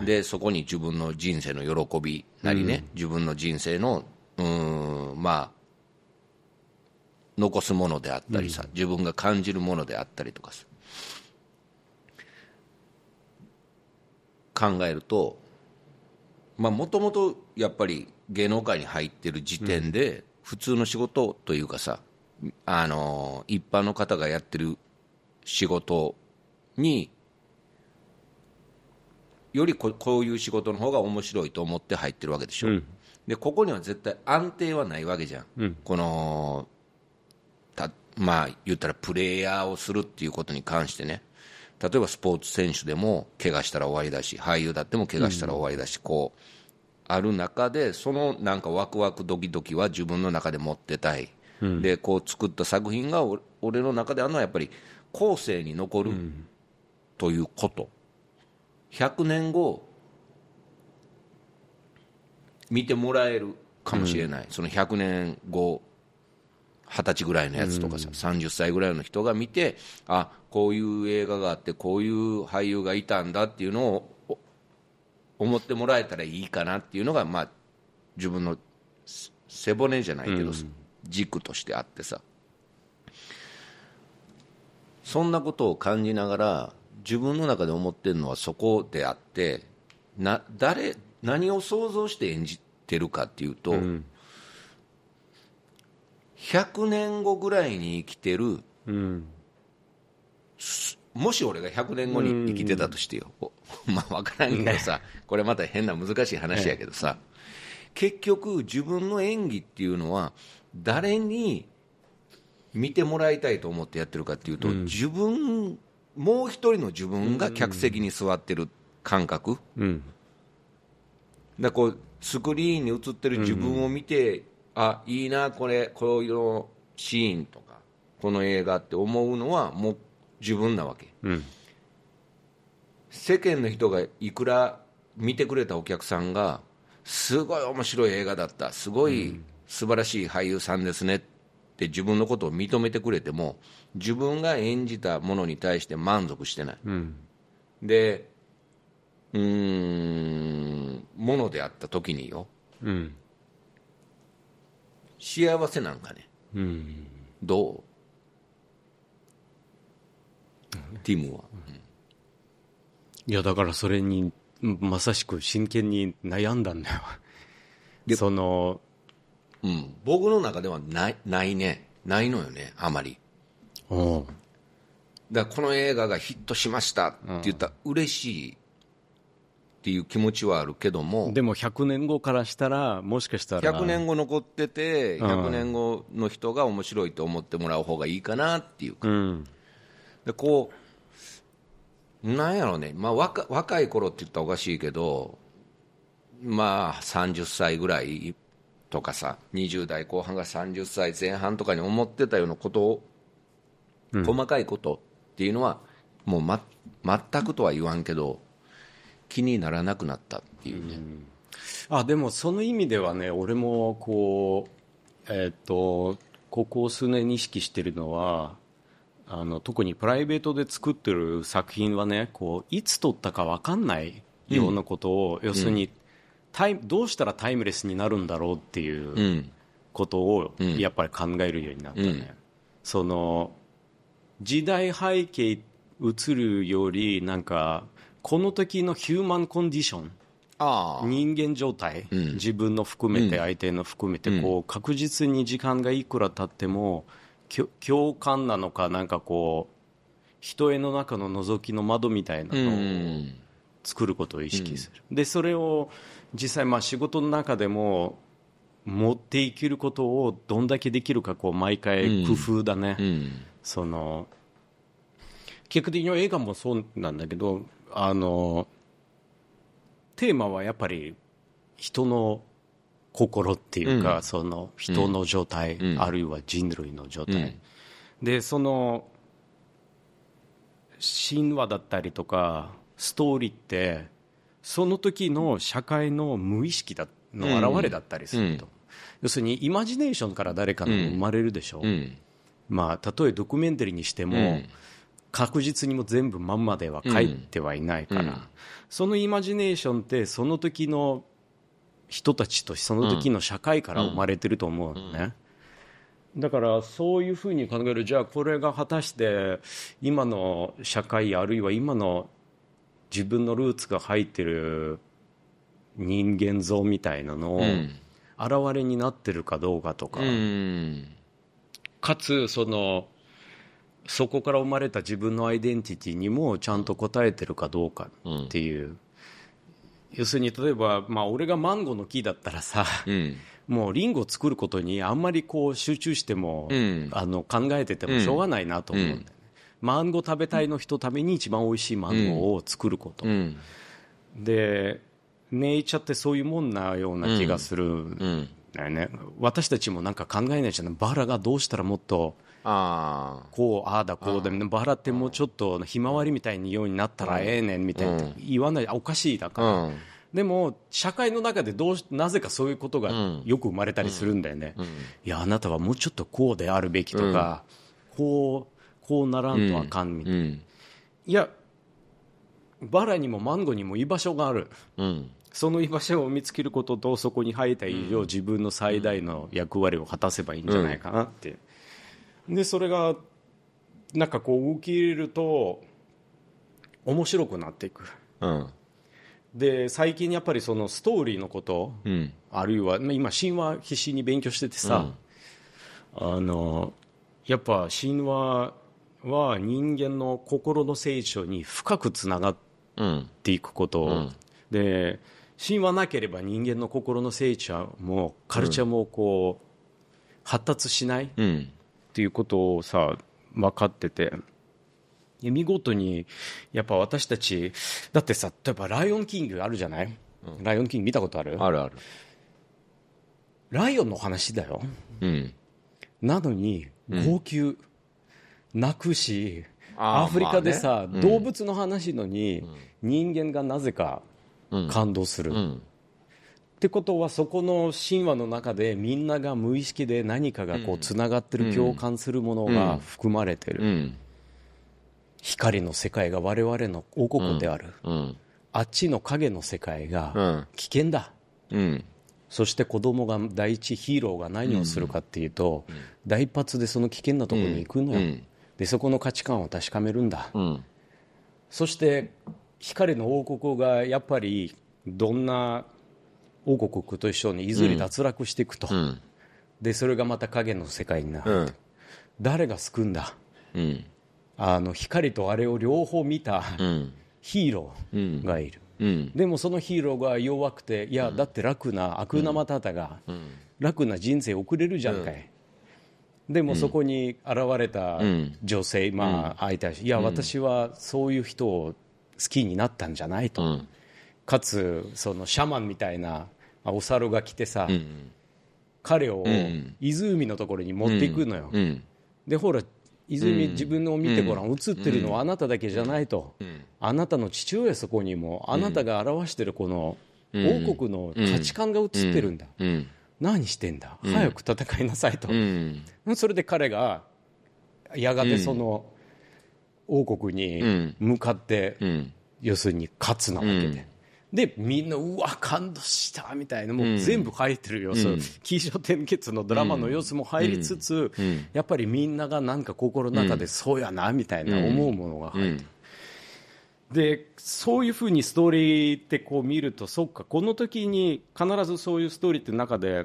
Speaker 2: でそこに自分の人生の喜びなりね、自分の人生のうーんまあ残すものであったりさ、自分が感じるものであったりとかさ。考えるともともとやっぱり芸能界に入ってる時点で、普通の仕事というかさあの一般の方がやってる仕事によりここういう仕事の方が面白いと思って入ってるわけでしょ、でここには絶対安定はないわけじゃん、このたまあ言ったらプレイヤーをするっていうことに関してね。例えばスポーツ選手でも怪我したら終わりだし俳優だっても怪我したら終わりだし、こうある中でそのなんかワクワクドキドキは自分の中で持ってたい、でこう作った作品が俺俺の中であるのはやっぱり後世に残るということ、100年後見てもらえるかもしれない、その100年後二十歳ぐらいのやつとかさ、30歳ぐらいの人が見てあこういう映画があってこういう俳優がいたんだっていうのをお思ってもらえたらいいかなっていうのが、まあ、自分のせ背骨じゃないけどさ、軸としてあってさ。そんなことを感じながら自分の中で思ってるのはそこであってな誰何を想像して演じてるかっていうと、100年後ぐらいに生きてる
Speaker 1: うん
Speaker 2: もし俺が100年後に生きてたとしてよ、お まあ分からんけどさ、これまた変な難しい話やけどさ、結局、自分の演技っていうのは、誰に見てもらいたいと思ってやってるかっていうと、自分、もう一人の自分が客席に座ってる感覚、
Speaker 1: うん。
Speaker 2: だこうスクリーンに映ってる自分を見て、あいいな、これ、こういうシーンとか、この映画って思うのは、もう自分なわけ。
Speaker 1: うん。
Speaker 2: 世間の人がいくら見てくれたお客さんがすごい面白い映画だった。すごい素晴らしい俳優さんですねって自分のことを認めてくれても自分が演じたものに対して満足してない、
Speaker 1: うん。
Speaker 2: でうーんものであった時によ
Speaker 1: うん。
Speaker 2: 幸せなんかね。
Speaker 1: うん。
Speaker 2: どう？ティムは、
Speaker 1: いやだからそれにうんまさしく真剣に悩んだんだよ。その
Speaker 2: うん、僕の中ではないないね。ないのよねあまり。
Speaker 1: う。ん
Speaker 2: だからこの映画がヒットしましたって言ったら嬉しいっていう気持ちはあるけども。
Speaker 1: でも100年後からしたらもしかしたら。
Speaker 2: 100年後残ってて
Speaker 1: うん。
Speaker 2: 100年後の人が面白いと思ってもらう方がいいかなっていうか。
Speaker 1: うん
Speaker 2: でこうなんやろうね、まあ、若若い頃って言ったらおかしいけどまあ30歳ぐらいとかさ20代後半が30歳前半とかに思ってたようなことを、細かいことっていうのはもう、ま、全くとは言わんけど気にならなくなったっていうね、
Speaker 1: あでもその意味ではね俺もこうえっ、とここ数年意識してるのはあの特にプライベートで作ってる作品はねこういつ撮ったか分かんないようなことを、要するに、タイどうしたらタイムレスになるんだろうっていううんことを
Speaker 2: ん
Speaker 1: やっぱり考えるようになったね、
Speaker 2: うん。
Speaker 1: その時代背景映るよりなんかこの時のヒューマンコンディション人間状態、
Speaker 2: うん。
Speaker 1: 自分の含めて、
Speaker 2: うん。
Speaker 1: 相手の含めて、
Speaker 2: うん。
Speaker 1: こう確実に時間がいくら経っても共感なのかなんかこう人絵の中の覗きの窓みたいな
Speaker 2: う
Speaker 1: のを
Speaker 2: ん。
Speaker 1: 作ることを意識する、でそれを実際まあ仕事の中でも持っていけることをどんだけできるかこう毎回工夫だね、
Speaker 2: うん。
Speaker 1: その結果的には映画もそうなんだけどあのテーマはやっぱり人の心っていうか、
Speaker 2: うん。
Speaker 1: その人の状態、
Speaker 2: うん。
Speaker 1: あるいは人類の状態、
Speaker 2: うん。
Speaker 1: でその神話だったりとかストーリーってその時の社会の無意識だの表れだったりすると、
Speaker 2: うん。
Speaker 1: 要するにイマジネーションから誰かの生まれるでしょ、
Speaker 2: うん。
Speaker 1: まあ、たとえドキュメンタリーにしても、
Speaker 2: うん。
Speaker 1: 確実にも全部まんまでは書いてはいないから、
Speaker 2: うん。
Speaker 1: そのイマジネーションってその時の人たちとその時の社会から生まれてると思うのね、だからそういうふうに考えるじゃあこれが果たして今の社会あるいは今の自分のルーツが入ってる人間像みたいなのを
Speaker 2: ん。
Speaker 1: 現れになってるかどうかとか、
Speaker 2: うん。
Speaker 1: かつそのそこから生まれた自分のアイデンティティにもちゃんと応えてるかどうかっていう、要するに例えば、まあ、俺がマンゴーの木だったらさ、
Speaker 2: うん。
Speaker 1: もうリンゴを作ることにあんまりこう集中しても、
Speaker 2: うん。
Speaker 1: あの考えててもしょうがないなと思うんだよね、マンゴー食べたいの人ために一番美味しいマンゴーを作ること、
Speaker 2: うん。
Speaker 1: でネイチャーってそういうもんなような気がするん
Speaker 2: うん。
Speaker 1: だよね、私たちもなんか考えないじゃない。バラがどうしたらもっと
Speaker 2: ああ
Speaker 1: こうああだこうだバラってもうちょっとひまわりみたいにようになったらええねんみたいな。言わないあおかしいだから、
Speaker 2: うん。
Speaker 1: でも社会の中でどうしなぜかそういうことがよく生まれたりするんだよね、いやあなたはもうちょっとこうであるべきとか、こうこうならんとあかんみたいな、
Speaker 2: うん。
Speaker 1: いやバラにもマンゴーにも居場所がある。
Speaker 2: うん。
Speaker 1: その居場所を見つけることとそこに生えた以上、自分の最大の役割を果たせばいいんじゃないかなって、でそれがなんかこう受け入れると面白くなっていく。
Speaker 2: うん。
Speaker 1: で最近やっぱりそのストーリーのこと、
Speaker 2: うん。
Speaker 1: あるいはまあ今神話必死に勉強しててさ、あのやっぱ神話は人間の心の成長に深くつながっ
Speaker 2: うん
Speaker 1: ていくこと、
Speaker 2: ん。
Speaker 1: で神話なければ人間の心の成長もカルチャーもこう、発達しないっ
Speaker 2: うん
Speaker 1: ていうことをさ分かってて。で見事にやっぱ私たちだってさ例えば「ライオンキング」あるじゃない、ライオンキング見たことある？
Speaker 2: あるある。
Speaker 1: ライオンの話だよ。
Speaker 2: うん。
Speaker 1: なのに号泣、泣くしアフリカでさ、
Speaker 2: まあね。うん。
Speaker 1: 動物の話のに、人間がなぜか感動する、
Speaker 2: うん
Speaker 1: ってことはそこの神話の中でみんなが無意識で何かがこうつながってる、共感するものが含まれてる、
Speaker 2: うん。
Speaker 1: 光の世界が我々の王国である、
Speaker 2: うん。
Speaker 1: あっちの影の世界
Speaker 2: う
Speaker 1: が
Speaker 2: ん。
Speaker 1: 危険だ、
Speaker 2: うん。
Speaker 1: そして子供が第一ヒーローが何をするかっていうと、大発でその危険なところに行くのよ、
Speaker 2: うん。
Speaker 1: でそこの価値観を確かめるんだ、
Speaker 2: うん。
Speaker 1: そして光の王国がやっぱりどんな王国と一緒にいずれ脱落していくと、
Speaker 2: うん。
Speaker 1: でそれがまた影の世界になる、
Speaker 2: うん。
Speaker 1: 誰が救うんだ？
Speaker 2: うん。
Speaker 1: あの光とあれを両方見た
Speaker 2: うん。
Speaker 1: ヒーローがいる、
Speaker 2: うん。
Speaker 1: でもそのヒーローが弱くていやだって楽な悪なまたたが楽な人生を送れるじゃんかい、でもそこに現れた
Speaker 2: ん。
Speaker 1: 女性、まあ相手はいや私はそういう人を好きになったんじゃないと、
Speaker 2: うん。
Speaker 1: かつそのシャマンみたいなまあお猿が来てさ、
Speaker 2: うん。
Speaker 1: 彼を
Speaker 2: ん。
Speaker 1: 湖のところに持っていくのよ、
Speaker 2: うん。
Speaker 1: でほら泉、自分のを見てごらん、映ってるのはあなただけじゃないと、あなたの父親そこにもあなたが表してるこの王国の価値観が映ってるんだ、
Speaker 2: うん。
Speaker 1: 何してんだ、早く戦いなさいと、
Speaker 2: うん。
Speaker 1: それで彼がやがてその王国に向かって、
Speaker 2: うん。
Speaker 1: 要するに勝つなわけで。
Speaker 2: うん
Speaker 1: でみんなうわ感動したみたいなもう全部入ってる様子、起承転結のドラマの様子も入りつつ、やっぱりみんながなんか心の中でそうやなみたいな思うものが入って。る、でそういうふうにストーリーってこう見るとそっかこの時に必ずそういうストーリーって中で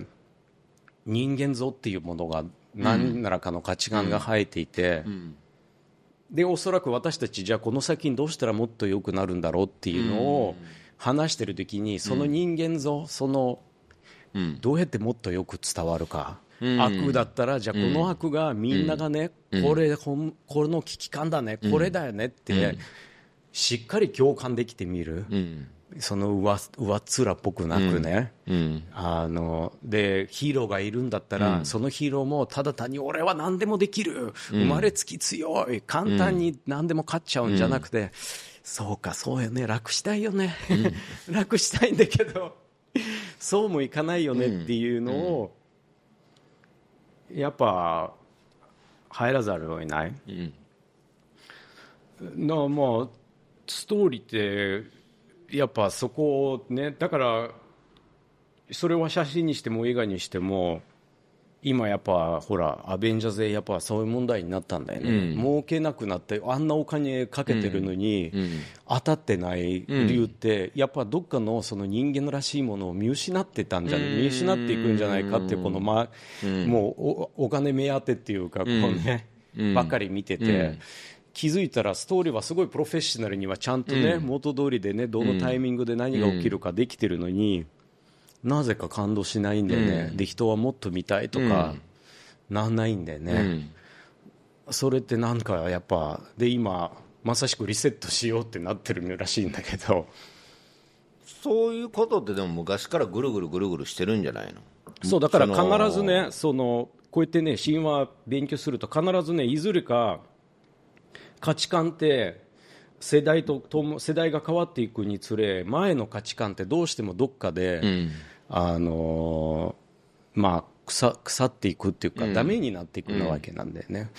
Speaker 1: 人間像っていうものが何らかの価値観が生えていて、でおそらく私たちじゃあこの先にどうしたらもっと良くなるんだろうっていうのを話してる時にその人間像その
Speaker 2: うん。
Speaker 1: どうやってもっとよく伝わるか悪だったら、じゃあこの悪がみんながね、これこの危機感だね、これだよねって、しっかり共感できてみる、その上上っ面っぽくなくね、
Speaker 2: うん。
Speaker 1: あのでヒーローがいるんだったら、そのヒーローもただ単に俺は何でもできる、生まれつき強い、簡単に何でも勝っちゃうんじゃなくて、そうか、そうよね、楽したいよね、楽したいんだけど、そうもいかないよねっていうのを、やっぱ入らざるを得ない。
Speaker 2: うん。
Speaker 1: なまあストーリーってやっぱそこをねだからそれは写真にしても映画にしても今やっぱほらアベンジャーズでやっぱそういう問題になったんだよね、儲けなくなってあんなお金かけてるのに、当たってない理由って、やっぱどっかのその人間らしいものを見失ってたんじゃない、見失っていくんじゃないかってこの、まもうおお金目当てっていうかこうね、ばっかり見てて。気づいたらストーリーはすごいプロフェッショナルにはちゃんとね、元通りでねどのタイミングで何が起きるかできてるのに、なぜか感動しないんだよね、で人はもっと見たいとか、なんないんだよね、それってなんかやっぱで今まさしくリセットしようってなってるらしいんだけど。
Speaker 2: そういうことってでも昔からぐるぐるぐるぐるしてるんじゃないの？
Speaker 1: そうだから必ずねそのこうやってね神話勉強すると必ずねいずれか価値観って世代と世代が変わっていくにつれ前の価値観ってどうしてもどっかで、あのーまあ腐腐っていくっていうか、ダメになっていくなわけなんだよね。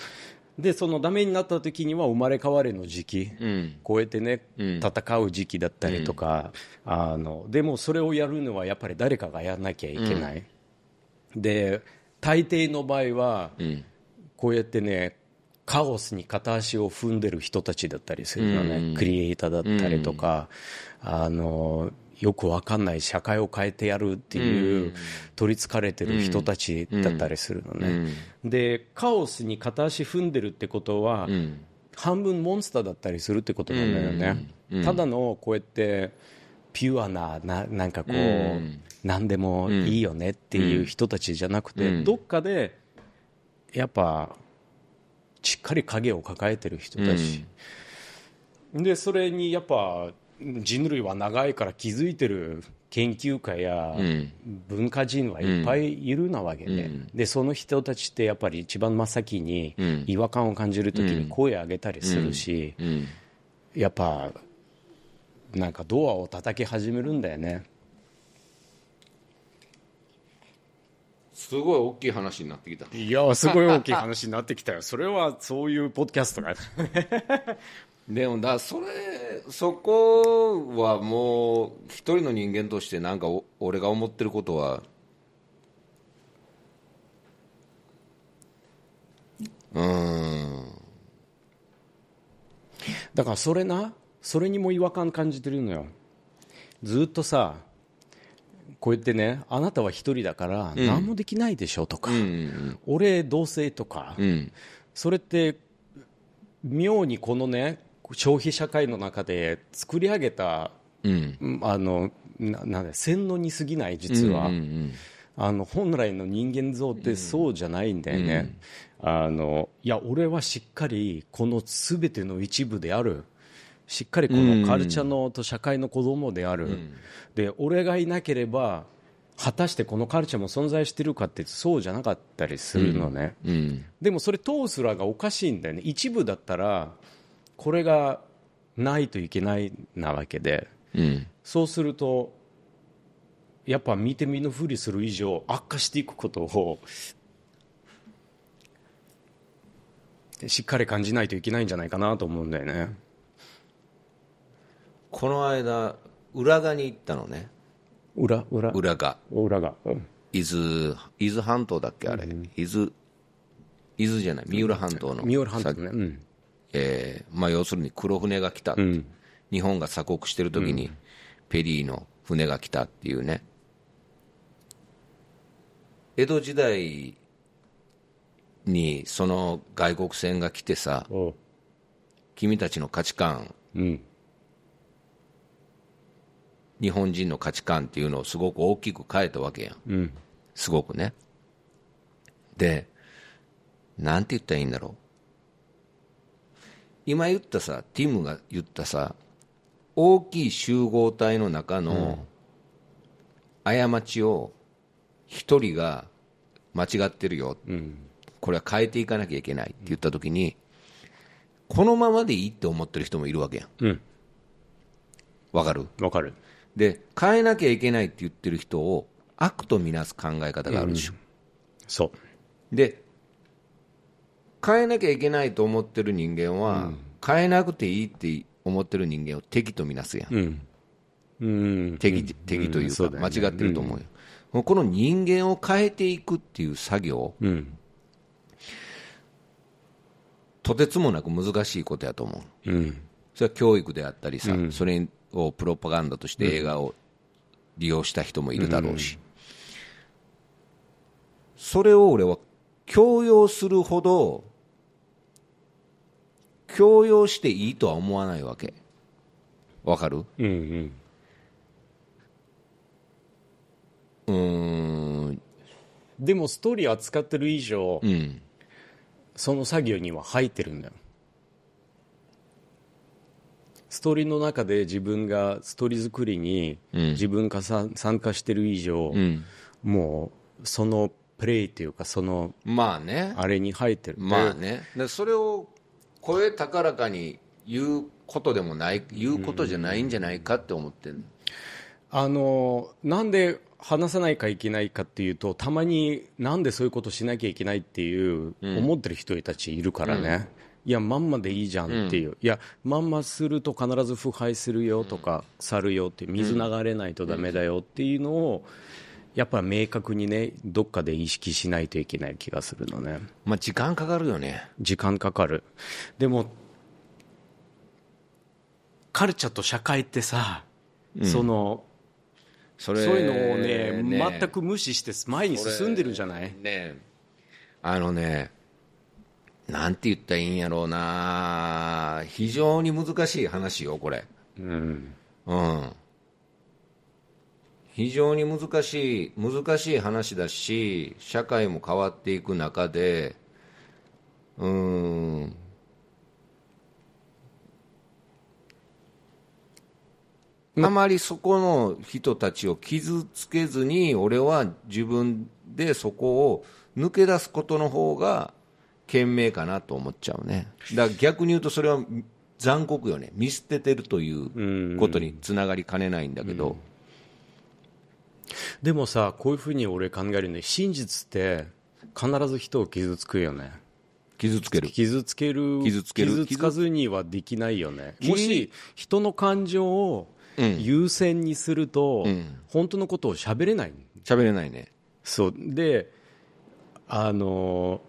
Speaker 1: でそのダメになった時には生まれ変わりの時期、こうやってね、戦う時期だったりとか、あのでもそれをやるのはやっぱり誰かがやらなきゃいけない、で大抵の場合は、こうやってねカオスに片足を踏んでる人たちだったりするのね、クリエイターだったりとか、あのよくわかんない社会を変えてやるっていう、取りつかれてる人たちだったりするのね、でカオスに片足踏んでるってことは、半分モンスターだったりするってことなんだよね、ただのこうやってピュアなななんかこう、何でもいいよねっていう人たちじゃなくて、どっかでやっぱしっかり影を抱えてる人たち、でそれにやっぱ人類は長いから気づいてる研究家や文化人はいっぱいいるなわけで,、でその人たちってやっぱり一番真っ先に違和感を感じるときに声を上げたりするし、やっぱなんかドアを叩き始めるんだよね
Speaker 2: すごい大きい話になってきた。
Speaker 1: いやすごい大きい話になってきたよ。それはそういうポッドキャストが
Speaker 2: でもだそれそこはもう一人の人間としてなんかお俺が思ってることは。うーん。
Speaker 1: だからそれなそれにも違和感感じてるのよ。ずっとさこうやってねあなたは一人だから何もできないでしょとか、俺同性とか、それって妙にこのね消費社会の中で作り上げた、あのななんだ洗脳に過ぎない実は、あの本来の人間像ってそうじゃないんだよね、あのいや俺はしっかりこの全ての一部であるしっかりこのカルチャーのと社会の子供である、で俺がいなければ果たしてこのカルチャーも存在してるかってそうじゃなかったりするのね、でもそれ通すらがおかしいんだよね。一部だったらこれがないといけないなわけで、そうするとやっぱ見て見ぬふりする以上悪化していくことをしっかり感じないといけないんじゃないかなと思うんだよね
Speaker 2: この間浦賀に行ったのね。
Speaker 1: 裏裏。
Speaker 2: 浦賀。
Speaker 1: 裏が、うん。
Speaker 2: 伊豆伊豆半島だっけあれ、伊豆伊豆じゃない三浦半島の。
Speaker 1: 三浦半島ね、うん、
Speaker 2: えーまあ、要するに黒船が来た、日本が鎖国してる時にペリーの船が来たっていうね。江戸時代にその外国船が来てさ
Speaker 1: おう。
Speaker 2: 君たちの価値観
Speaker 1: うん
Speaker 2: 日本人の価値観っていうのをすごく大きく変えたわけやん、すごくね。でなんて言ったらいいんだろう。今言ったさティムが言ったさ大きい集合体の中の過ちを一人が間違ってるよ、これは変えていかなきゃいけないって言った時にこのままでいいって思ってる人もいるわけやん。
Speaker 1: うん。
Speaker 2: わかる？
Speaker 1: わかる
Speaker 2: で変えなきゃいけないって言ってる人を悪とみなす考え方があるでしょ、
Speaker 1: そう。
Speaker 2: で変えなきゃいけないと思ってる人間は、変えなくていいって思ってる人間を敵とみなすやん、
Speaker 1: うん。うん。
Speaker 2: 敵敵というか、間違ってると思うよ、この人間を変えていくっていう作業、
Speaker 1: うん。
Speaker 2: とてつもなく難しいことやと思う、
Speaker 1: うん。
Speaker 2: それは教育であったりさ、それをプロパガンダとして映画を利用した人もいるだろうし、それを俺は強要するほど、強要していいとは思わないわけ。わかる？
Speaker 1: うんうん。
Speaker 2: うーん、
Speaker 1: でもストーリー扱ってる以上、
Speaker 2: うん、
Speaker 1: その作業には入ってるんだよストーリーの中で自分がストーリー作りに自分がさ参加してる以上、
Speaker 2: うん。
Speaker 1: もうそのプレイっていうかその
Speaker 2: まあね。
Speaker 1: あれに入ってる
Speaker 2: まあね。でそれを声高らかに言うことでもない、言うことじゃないんじゃないかって思ってる。
Speaker 1: あのなんで話さないかいけないかっていうとたまになんでそういうことしなきゃいけないっていう、思ってる人たちいるからね、いやまんまでいいじゃんっていう、いやまんますると必ず腐敗するよとか、去るよって水流れないとダメだよっていうのをやっぱ明確にねどっかで意識しないといけない気がするのね。
Speaker 2: まあ時間かかるよね。
Speaker 1: 時間かかる。でもカルチャーと社会ってさ、その
Speaker 2: そ
Speaker 1: そういうのをね
Speaker 2: ね。
Speaker 1: 全く無視して前に進んでるじゃない？
Speaker 2: ね。あのね、なんて言ったらいいんやろうな、非常に難しい話よ、これ。
Speaker 1: うん
Speaker 2: うん。非常に難しい、難しい話だし、社会も変わっていく中で、うーん、あまりそこの人たちを傷つけずに、俺は自分でそこを抜け出すことの方が賢明かなと思っちゃうね。だから逆に言うとそれは残酷よね。見捨ててるということにつながりかねないんだけど。
Speaker 1: でもさこういうふうに俺考えるね真実って必ず人を傷つくよね
Speaker 2: 傷つける。
Speaker 1: 傷つける
Speaker 2: 傷つける
Speaker 1: 傷つかずにはできないよね
Speaker 2: 傷
Speaker 1: もし人の感情を優先にすると、本当のことを喋れない
Speaker 2: 喋れないね。
Speaker 1: そうであの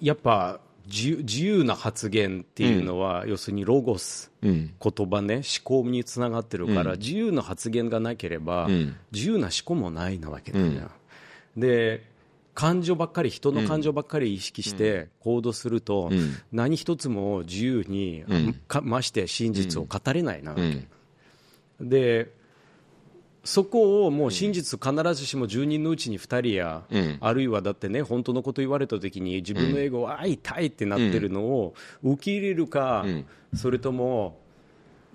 Speaker 1: やっぱ自由自由な発言っていうのは、要するにロゴス、
Speaker 2: うん。
Speaker 1: 言葉ね思考につながってるから、自由な発言がなければ、
Speaker 2: ん。
Speaker 1: 自由な思考もないなわけだよ、で感情ばっかり人の感情ばっかり意識して行動すると、何一つも自由に、かまして真実を語れないなわけ、でそこをもう真実必ずしも10人のうちに2人や、あるいはだってね本当のこと言われた時に自分のエゴはあ痛いってなってるのを受け入れるか、それとも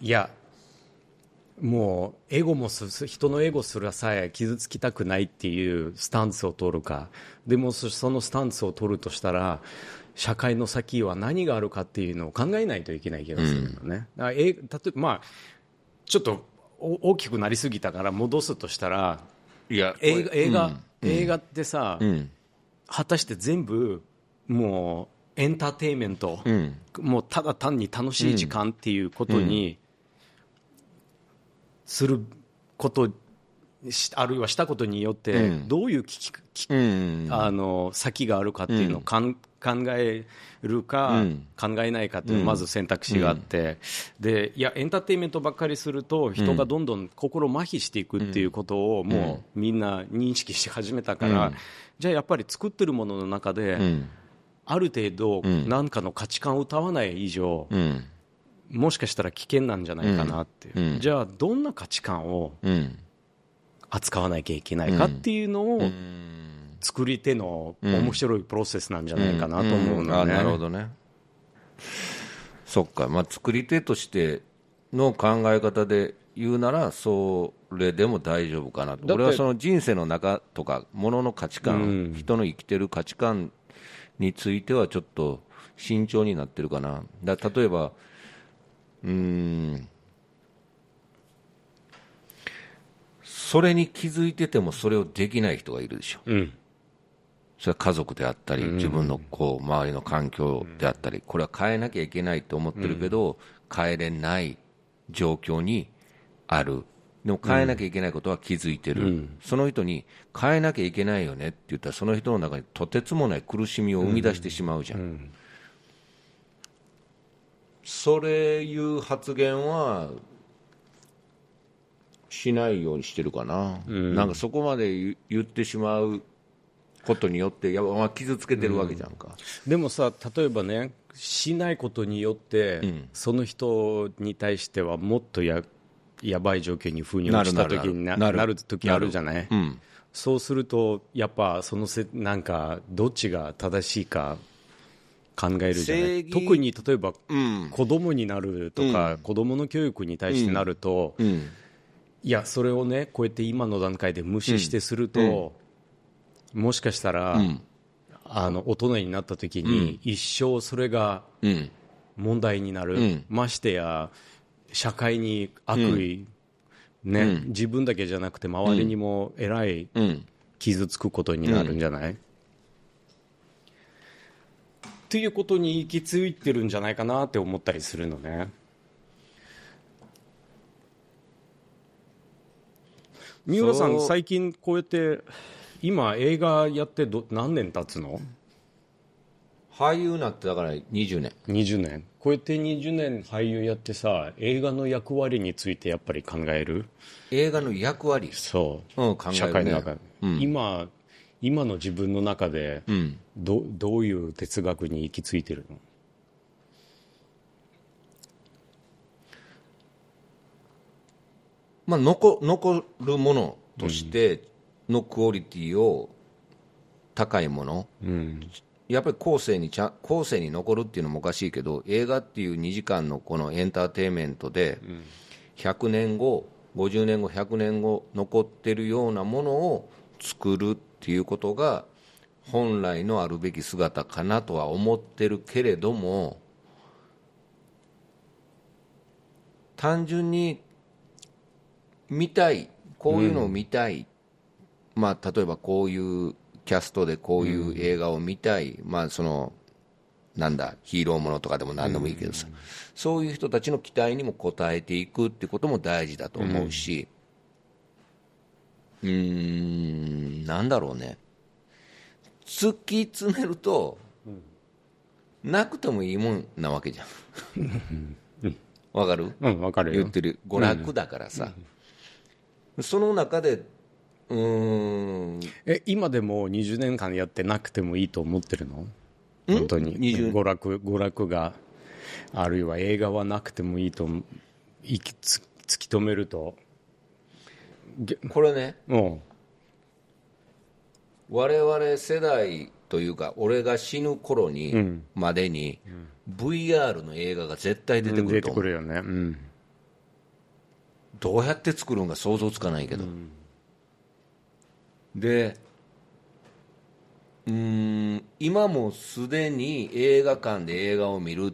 Speaker 1: いやもうエゴもす人のエゴすらさえ傷つきたくないっていうスタンスを取るか。でもそそのスタンスを取るとしたら社会の先は何があるかっていうのを考えないといけない気がするのね、だからえ例えばまあちょっとお大きくなりすぎたから戻すとしたら
Speaker 2: いや、
Speaker 1: 映画映画,、
Speaker 2: うん。
Speaker 1: 映画ってさ、
Speaker 2: ん。
Speaker 1: 果たして全部もうエンターテインメント、
Speaker 2: ん。
Speaker 1: もうただ単に楽しい時間っていうことにすること、しあるいはしたことによって、
Speaker 2: うん。
Speaker 1: どういう危機危
Speaker 2: うん。
Speaker 1: あの先があるかっていうのをかん、考えるか、
Speaker 2: うん。
Speaker 1: 考えないかっていうのまず選択肢があって、でいやエンターテインメントばっかりすると人がどんどん心麻痺していくっていうことをもうみんな認識し始めたから、じゃあやっぱり作ってるものの中で、
Speaker 2: うん。
Speaker 1: ある程度何かの価値観を歌わない以上、
Speaker 2: うん。
Speaker 1: もしかしたら危険なんじゃないかなっていう、
Speaker 2: うん。
Speaker 1: じゃあどんな価値観を
Speaker 2: うん。
Speaker 1: 扱わなきゃいけないかっていうのを作り手の面白いプロセスなんじゃないかなと思うのね、
Speaker 2: あなるほどね。そっか、まあ、作り手としての考え方で言うならそれでも大丈夫かなと。俺はその人生の中とかものの価値観、人の生きてる価値観についてはちょっと慎重になってるかな。だ例えばうんそれに気づいててもそれをできない人がいるでしょ、
Speaker 1: うん。
Speaker 2: それは家族であったり、自分のこう周りの環境であったり、これは変えなきゃいけないと思ってるけど、変えれない状況にある、でも変えなきゃいけないことは気づいてる、その人に変えなきゃいけないよねって言ったら、その人の中にとてつもない苦しみを生み出してしまうじゃん。それいう発言はしないようにしてるかな、なんかそこまで言言ってしまうことによって、いやまあ、傷つけてるわけじゃんか。
Speaker 1: でもさ例えばねしないことによって、その人に対してはもっとややばい状況に風に落ちた時にな
Speaker 2: なる
Speaker 1: 時あるじゃない、
Speaker 2: うん。
Speaker 1: そうするとやっぱそのせなんかどっちが正しいか考えるじゃない？特に例えば
Speaker 2: うん。
Speaker 1: 子供になるとか、子供の教育に対してなると、
Speaker 2: うん
Speaker 1: いやそれをねこうやって今の段階で無視してすると、もしかしたら、
Speaker 2: うん。
Speaker 1: あの大人になった時に、一生それが
Speaker 2: うん。
Speaker 1: 問題になる、
Speaker 2: うん。
Speaker 1: ましてや社会に悪意、ね自分だけじゃなくて周りにもえらい
Speaker 2: うん。
Speaker 1: 傷つくことになるんじゃない、っていうことに行き着いてるんじゃないかなって思ったりするのね三浦さん最近こうやって今映画やってど何年経つの？
Speaker 2: 俳優になってだから20年。
Speaker 1: 20年。こうやって20年俳優やってさ映画の役割についてやっぱり考える？
Speaker 2: 映画の役割？
Speaker 1: そう、
Speaker 2: うん考えるね。
Speaker 1: 社会の中で、今今の自分の中で
Speaker 2: うん。
Speaker 1: どどういう哲学に行き着いてるの？
Speaker 2: まあ残残るものとしてのクオリティを高いもの、やっぱり後世にちゃん後世に残るっていうのもおかしいけど映画っていう2時間のこのエンターテインメントで100年後50年後100年後残ってるようなものを作るっていうことが本来のあるべき姿かなとは思ってるけれども単純に見たいこういうのを見たい、まあ、例えばこういうキャストでこういう映画を見たい、まあそのなんだヒーローものとかでも何でもいいけどさ、そういう人たちの期待にも応えていくってことも大事だと思うし。うーんなんだろうね。突き詰めると、なくてもいいもんなわけじゃん。わかる？
Speaker 1: うんわかるよ。
Speaker 2: 言ってる。娯楽だからさ、その中でうーん。
Speaker 1: え今でも20年間やってなくてもいいと思ってるの？本当に。
Speaker 2: 20
Speaker 1: 娯楽娯楽があるいは映画はなくてもいいといきつ突き止めると。
Speaker 2: これね。
Speaker 1: も
Speaker 2: 我々世代というか俺が死ぬ頃に、までに、VR の映画が絶対出
Speaker 1: う
Speaker 2: てくると思う。
Speaker 1: 出てくるよね。うん
Speaker 2: どうやって作るんか想像つかないけど、でうーん今もすでに映画館で映画を見るっ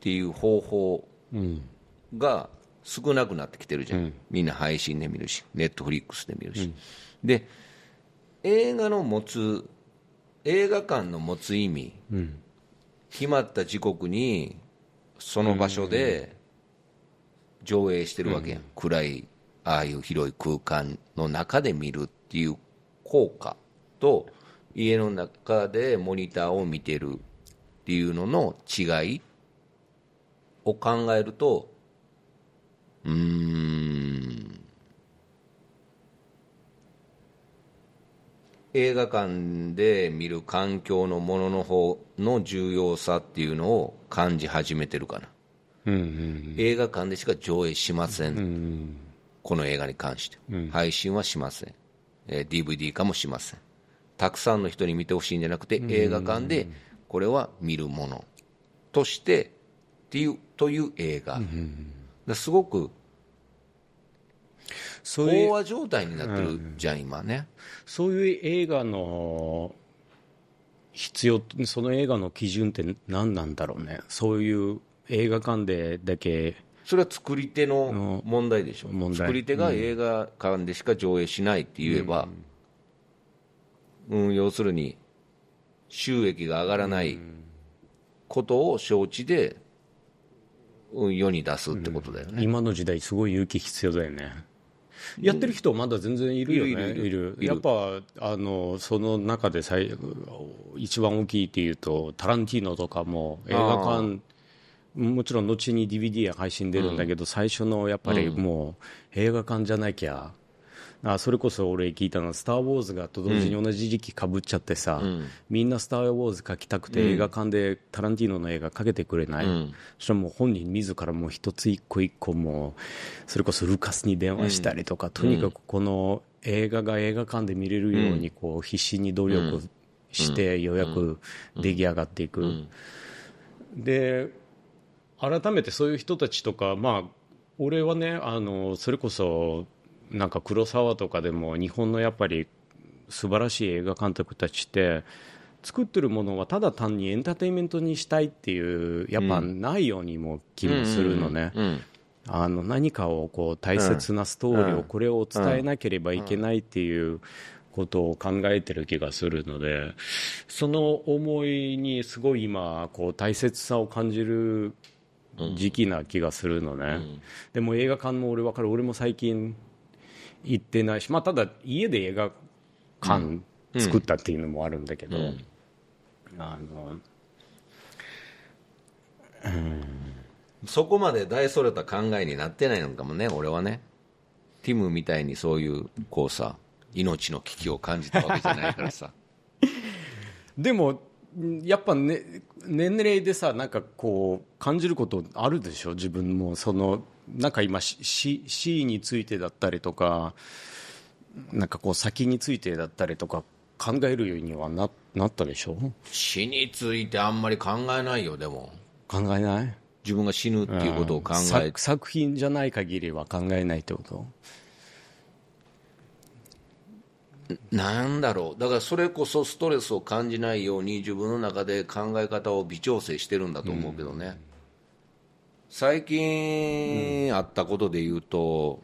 Speaker 2: ていう方法が少なくなってきてるじゃん、みんな配信で見るしネットフリックスで見るし、で映画の持つ映画館の持つ意味、決まった時刻にその場所で上映してるわけやん、暗いああいう広い空間の中で見るっていう効果と家の中でモニターを見てるっていうのの違いを考えるとうーん。映画館で見る環境のものの方の重要さっていうのを感じ始めてるかな、映画館でしか上映しません、この映画に関して、配信はしません、えー DVD 化もしません。たくさんの人に見てほしいんじゃなくて、映画館でこれは見るもの。としてっていうという映画、すごく飽和状態になってるじゃん、今ね。
Speaker 1: そういう映画の必要その映画の基準って何なんだろうね。そういう映画館でだけ
Speaker 2: それは作り手の問題でしょ。作り手が映画館でしか上映しないって言えば、うん、うん、要するに収益が上がらないことを承知で、うん、世に出すってことだよね、
Speaker 1: うん、今の時代すごい勇気必要だよね。やってる人まだ全然いるよね、いるやっぱあのその中で最一番大きいっていうとタランティーノとかも映画館もちろん後に DVD や配信出るんだけど、うん、最初のやっぱりもう映画館じゃなきゃ、あそれこそ俺聞いたのは「スター・ウォーズ」がと同時に同じ時期かぶっちゃってさ、うん、みんな「スター・ウォーズ」描きたくて映画館でタランティーノの映画かけてくれない、うん、そしたらもう本人自らもう一つ一個一個もそれこそルカスに電話したりとか、とにかくこの映画が映画館で見れるようにこう必死に努力してようやく出来上がっていく。で改めてそういう人たちとか、まあ、俺はねあのそれこそなんか黒沢とかでも日本のやっぱり素晴らしい映画監督たちって作ってるものはただ単にエンターテインメントにしたいっていうやっぱないようにも気もするのね。あの何かをこう大切なストーリーをこれを伝えなければいけないっていうことを考えてる気がするのでその思いにすごい今こう大切さを感じる時期な気がするのね、うん、でも映画館も俺分かる俺も最近行ってないし、まあ、ただ家で映画館作ったっていうのもあるんだけど、うん、あの
Speaker 2: うん。そこまで大それた考えになってないのかもね俺はね。ティムみたいにそういうこうさ命の危機を感じたわけじゃないからさ。
Speaker 1: でもやっぱ、ね、年齢でさなんかこう感じることあるでしょ？自分もそのなんか今死死についてだったりとかなんかこう先についてだったりとか考えるようにはななったでしょ？
Speaker 2: 死についてあんまり考えないよでも。
Speaker 1: 考えない？
Speaker 2: 自分が死ぬっていうことを考え、
Speaker 1: うん、作品じゃない限りは考えないってこと？
Speaker 2: なんだろう。だからそれこそストレスを感じないように自分の中で考え方を微調整してるんだと思うけどね、うん、最近あったことで言うと、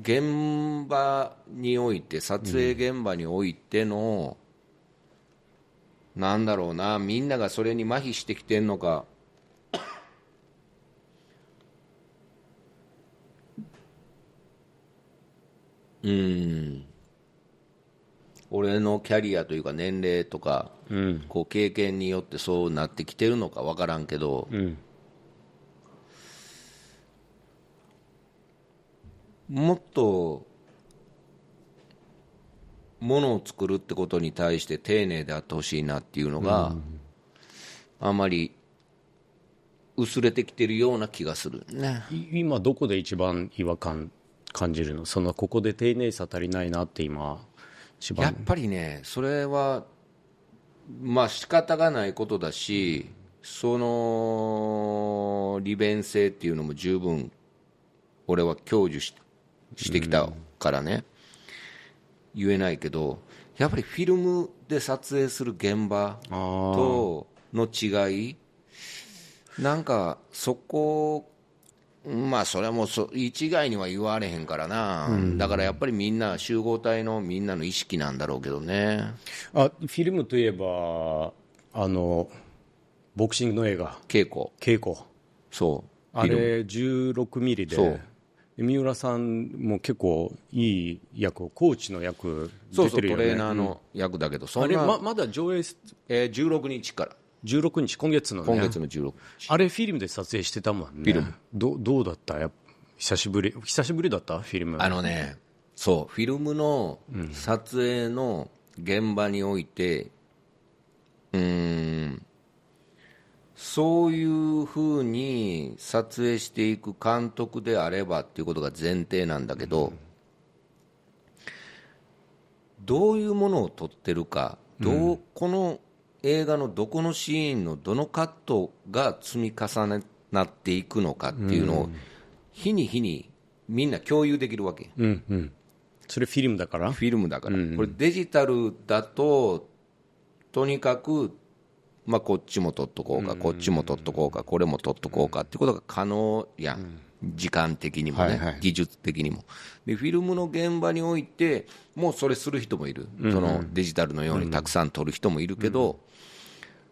Speaker 2: 現場において撮影現場においての、うん、なんだろうなみんながそれに麻痺してきてんのかうん。俺のキャリアというか年齢とか、うん、こう経験によってそうなってきてるのか分からんけど、うん、もっとものを作るってことに対して丁寧であってほしいなっていうのが、うん、あまり薄れてきてるような気がするね。
Speaker 1: 今どこで一番違和感感じるの。そのここで丁寧さ足りないなって今
Speaker 2: やっぱりねそれはまあ仕方がないことだしその利便性っていうのも十分俺は享受ししてきたからね、うん、言えないけどやっぱりフィルムで撮影する現場との違いなんかそこまあそれはもうそ一概には言われへんからな、うん、だからやっぱりみんな集合体のみんなの意識なんだろうけどね。
Speaker 1: あフィルムといえばあのボクシングの映画。
Speaker 2: 稽古。
Speaker 1: 稽古。
Speaker 2: そう
Speaker 1: あれ16ミリで三浦さんも結構いい役をコーチの役出てるよ、ね、
Speaker 2: そうそうトレーナーの役だけど、
Speaker 1: そんなあれままだ上映、
Speaker 2: えー、16日から
Speaker 1: 16日今月の
Speaker 2: ね。今月の16
Speaker 1: 日。あれフィルムで撮影してたもんね。
Speaker 2: フィルム。
Speaker 1: どどうだった？や久しぶり。久しぶりだった？フィルム。
Speaker 2: あのねそうフィルムの撮影の現場においてうんそういうふうに撮影していく監督であればっていうことが前提なんだけど、どういうものを撮ってるかどう、この映画のどこのシーンのどのカットが積み重なっていくのかっていうのを、日に日にみんな共有できるわけ、
Speaker 1: うんうん。それフィルムだから？
Speaker 2: フィルムだから、これデジタルだととにかく、まあ、こっちも撮っとこうか、こっちも撮っとこうかこれも撮っとこうかってことが可能やん、時間的にもね、
Speaker 1: はいはい。
Speaker 2: 技術的にも。でフィルムの現場においてもうそれする人もいる、そのデジタルのようにたくさん撮る人もいるけど、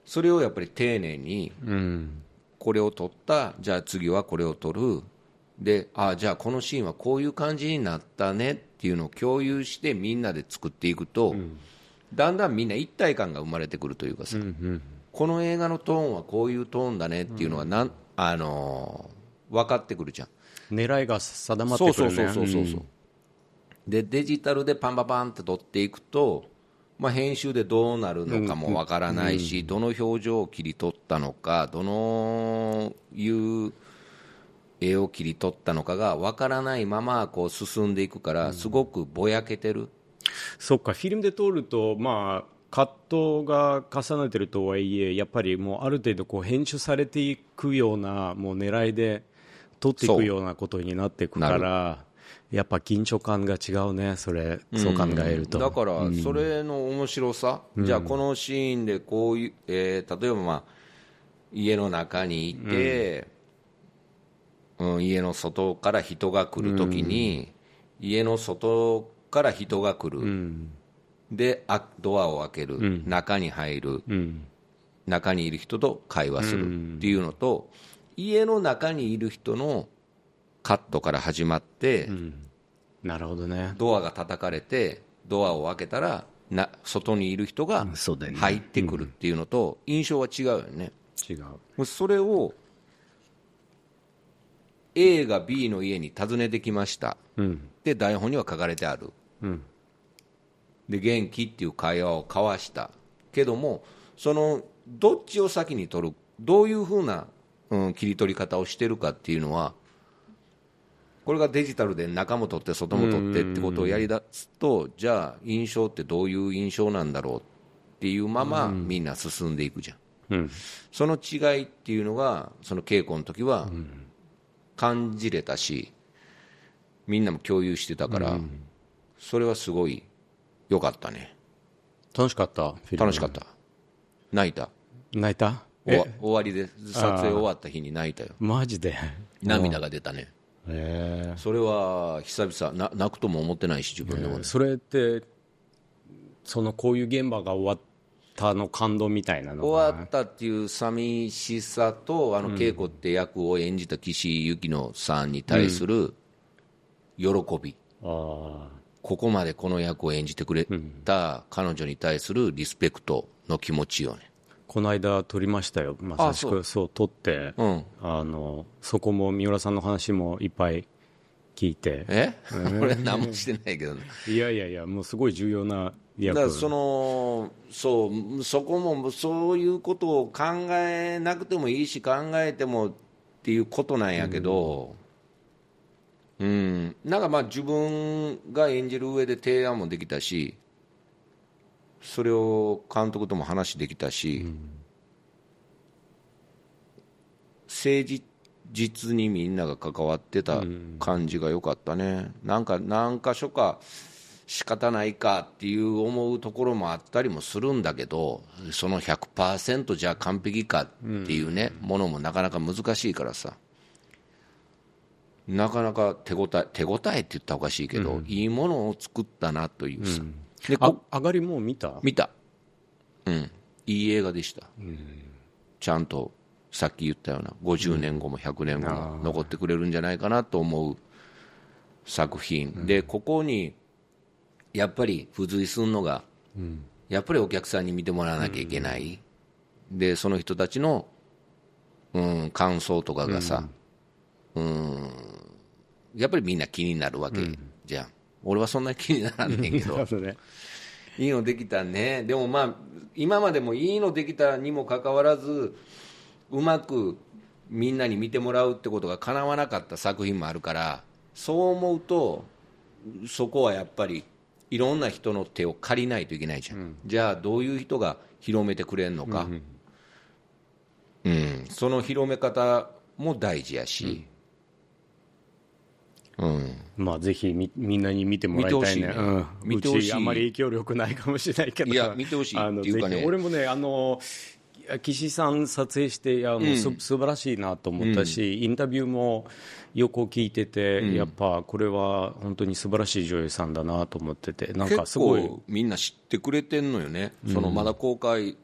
Speaker 2: それをやっぱり丁寧に
Speaker 1: うん。
Speaker 2: これを撮ったじゃあ次はこれを撮る。であじゃあこのシーンはこういう感じになったねっていうのを共有してみんなで作っていくと、だんだんみんな一体感が生まれてくるというかさ、この映画のトーンはこういうトーンだねっていうのがなん、あのー分かってくるじゃん。
Speaker 1: 狙いが定まってくるね。
Speaker 2: そうそうそうそうそう、でデジタルでパンパパンって撮っていくと、まあ、編集でどうなるのかもわからないし、どの表情を切り取ったのかどのいう絵を切り取ったのかがわからないままこう進んでいくからすごくぼやけてる、
Speaker 1: そっかフィルムで撮るとまあカットが重ねてるとはいえやっぱりもうある程度こう編集されていくようなもう狙いで撮っていくようなことになっていくからやっぱ緊張感が違うねそれそう考えると、
Speaker 2: だからそれの面白さ、じゃあこのシーンでこういう、えー例えばまあ家の中にいて、うん。家の外から人が来るときに、家の外から人が来る、であドアを開ける、中に入る、
Speaker 1: うん。
Speaker 2: 中にいる人と会話するっていうのと、家の中にいる人のカットから始まって、
Speaker 1: なるほどね。
Speaker 2: ドアが叩かれてドアを開けたらな外にいる人が入ってくるっていうのと印象は違うよね、
Speaker 1: 違う。
Speaker 2: それを A が B の家に訪ねてきました。
Speaker 1: うん。
Speaker 2: で台本には書かれてある。
Speaker 1: うん。
Speaker 2: で元気っていう会話を交わした。けどもそのどっちを先に取るどういうふうな、うん、切り取り方をしてるかっていうのはこれがデジタルで中も取って外も取ってってことをやりだすとじゃあ印象ってどういう印象なんだろうっていうままみんな進んでいくじゃん。
Speaker 1: うん。
Speaker 2: その違いっていうのがその稽古の時は感じれたしみんなも共有してたからそれはすごい良かったね。
Speaker 1: 楽しかった
Speaker 2: 楽しかった。泣いた。
Speaker 1: 泣いた？
Speaker 2: 終わ
Speaker 1: え？
Speaker 2: 終わりで撮影終わった日に泣いたよ。
Speaker 1: マジで？
Speaker 2: 涙が出たね。
Speaker 1: へ
Speaker 2: それは久々な泣くとも思ってないし自分でも。
Speaker 1: えそれってそのこういう現場が終わったの感動みたいなのが？
Speaker 2: 終わったっていう寂しさとあの稽古って役を演じた岸由紀乃さんに対する喜び、
Speaker 1: あ
Speaker 2: ここまでこの役を演じてくれた彼女に対するリスペクトの気持ちよね
Speaker 1: この間撮りましたよ。まさし
Speaker 2: あ
Speaker 1: くそう。撮って、
Speaker 2: うん。
Speaker 1: あのそこも三浦さんの話もいっぱい聞いて。
Speaker 2: え？俺何もしてないけどね。
Speaker 1: いやいやいやもうすごい重要な
Speaker 2: だ
Speaker 1: 役
Speaker 2: からそのそうそこもそういうことを考えなくてもいいし考えてもっていうことなんやけど、うん。なんかまあ自分が演じる上で提案もできたしそれを監督とも話できたし、誠実にみんなが関わってた感じが良かったね、なんか何か所か仕方ないかっていう思うところもあったりもするんだけどその100%じゃあ完璧かっていうね、ものもなかなか難しいからさ。なかなか手応え手応えって言ったらおかしいけど、いいものを作ったなというさ、で
Speaker 1: あ
Speaker 2: こ
Speaker 1: 上がりもう見た？
Speaker 2: 見た。うん。いい映画でした、ちゃんとさっき言ったような50年後も100年後も残ってくれるんじゃないかなと思う作品、でここにやっぱり付随するのが、やっぱりお客さんに見てもらわなきゃいけない、でその人たちの、うん、感想とかがさ、うん、やっぱりみんな気になるわけじゃん、俺はそんなに気にならんねんけど。いいのできたね、でもまあ、今までもいいのできたにもかかわらず、うまくみんなに見てもらうってことがかなわなかった作品もあるから、そう思うと、そこはやっぱりいろんな人の手を借りないといけないじゃん、じゃあどういう人が広めてくれんのか、うんその広め方も大事やし、うん。
Speaker 1: まあぜひみみんなに見てもらいたいね。
Speaker 2: 見てほしいね。
Speaker 1: うん、
Speaker 2: う
Speaker 1: ちあまり影響力ないかもしれないけど。
Speaker 2: いや見てほしい。っていうかね。
Speaker 1: 俺もねあの岸さん撮影していやもうす、素晴らしいなと思ったし、インタビューもよく聞いてて、やっぱこれは本当に素晴らしい女優さんだなと思っててなんか
Speaker 2: 結
Speaker 1: すごい。
Speaker 2: 構みんな知ってくれてんのよね、そのまだ公開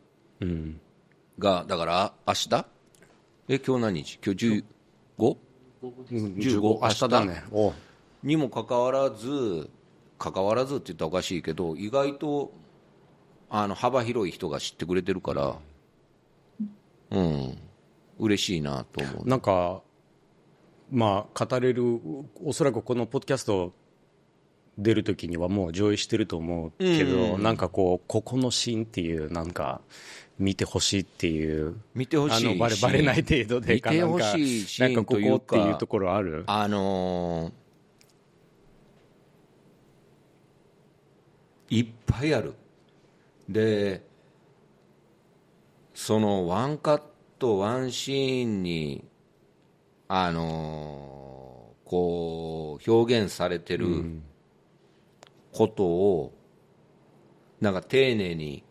Speaker 2: が、だから明日？え今日何日？今日 15? 15
Speaker 1: 明日だね。お
Speaker 2: にもかかわらず関わらずって言ったらおかしいけど意外とあの幅広い人が知ってくれてるからうん。嬉しいなと思う。
Speaker 1: なんかまあ語れるおそらくこのポッドキャスト出る時にはもう上映してると思うけど、なんかこうここのシーンっていうなんか見てほしいっていう
Speaker 2: 見てほしい
Speaker 1: あのバレバレない程度で
Speaker 2: 見てほしいシーン
Speaker 1: なんかなんかここっていうところある？
Speaker 2: あのーいっぱいある。でそのワンカットワンシーンにあのーこう表現されてることを、なんか丁寧に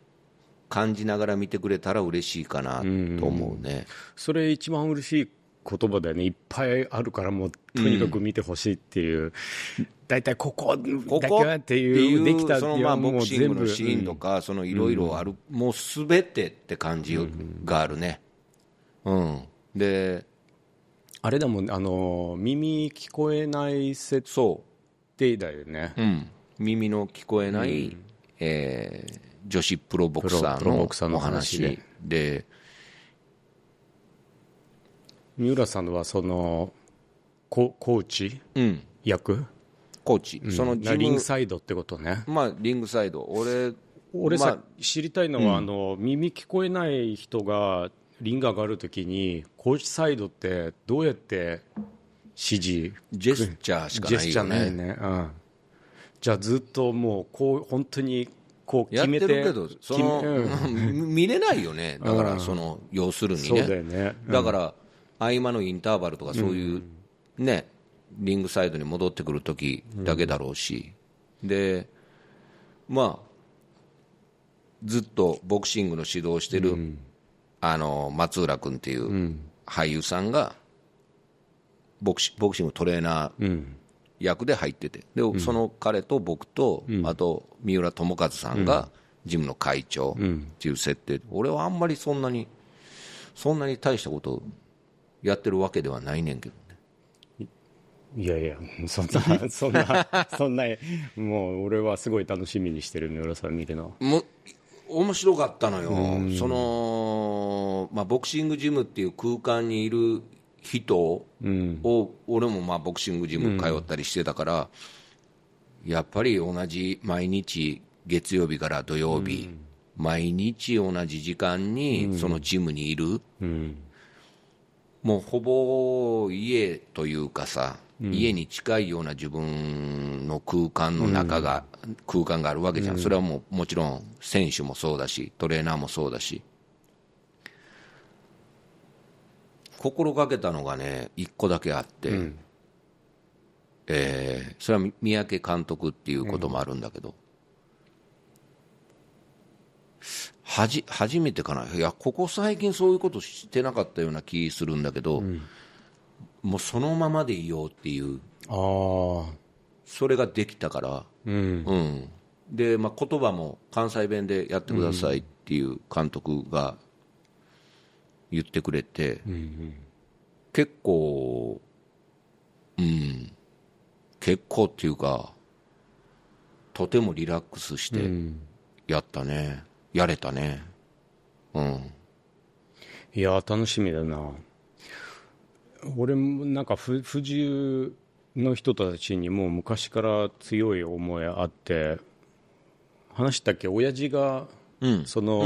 Speaker 2: 感じながら見てくれたら嬉しいかなと思うね、
Speaker 1: それ一番嬉しい言葉だよねいっぱいあるからもうとにかく見てほしいっていう、大体ここだ
Speaker 2: ここ
Speaker 1: けっていうできた
Speaker 2: そのまあボ
Speaker 1: もう
Speaker 2: クシングのシーンとか、そのいろいろある、もうすべてって感じがあるね、うん、で、
Speaker 1: あれだもんあの耳聞こえない設
Speaker 2: そ
Speaker 1: 定だよね。
Speaker 2: う、うん、耳の聞こえない、えー女子プロボクサー
Speaker 1: の
Speaker 2: のお
Speaker 1: 話
Speaker 2: 話で、
Speaker 1: 三浦さんはそのココーチ？
Speaker 2: うん、
Speaker 1: 役、
Speaker 2: コーチ、その自
Speaker 1: リン
Speaker 2: 分
Speaker 1: グサイドってことね。
Speaker 2: まあ、リングサイド、俺、
Speaker 1: 俺さ、
Speaker 2: まあ
Speaker 1: 知りたいのは、あの耳聞こえない人がリング上がるときにコーチサイドってどうやって指示
Speaker 2: ジェスチャーしかないよ
Speaker 1: ジェスチャーない
Speaker 2: ね。
Speaker 1: ね、うん、じゃあずっともうこう本当にこう
Speaker 2: やって
Speaker 1: 決めて
Speaker 2: るけど、その、
Speaker 1: うん。
Speaker 2: 見れないよね、だから、その、要するにね。
Speaker 1: だよね、うん。
Speaker 2: だから、合間のインターバルとか、そういう、ね、リングサイドに戻ってくるときだけだろうし、で、まあ、ずっとボクシングの指導をしてる、あの、松浦君っていう俳優さんが、ボクシボクシングトレーナー役で入ってて、で、その彼と僕と、あと、三浦友和さんが、ジムの会長っていう設定。で、俺はあんまりそんなに、そんなに大したことやってるわけではないねんけどね。
Speaker 1: いやいやそんな そんなそんなもう俺はすごい楽しみにしてる三浦さん見るの
Speaker 2: もう面白かったのよ、その、まあ、ボクシングジムっていう空間にいる人を、俺もまあボクシングジム通ったりしてたから、やっぱり同じ毎日、月曜日から土曜日、毎日同じ時間にそのジムにいる、もうほぼ家というかさ、家に近いような自分の空間の中が、空間があるわけじゃん、それはもうもちろん選手もそうだし、トレーナーもそうだし、心がけたのがね、一個だけあって、えーそれは三宅監督っていうこともあるんだけど、はじ初めてかな、いや、ここ最近そういうことしてなかったような気するんだけど、もうそのままでいようっていう、
Speaker 1: ああ
Speaker 2: それができたから、
Speaker 1: うん。
Speaker 2: うん。でまあ、言葉も関西弁でやってくださいっていう監督が言ってくれて、結構、うん、結構っていうか、とてもリラックスしてやったね、やれたね。うん。
Speaker 1: いや楽しみだな。俺もなんか不不自由の人たちにも昔から強い思いあって話したっけ？親父が
Speaker 2: うん。
Speaker 1: その、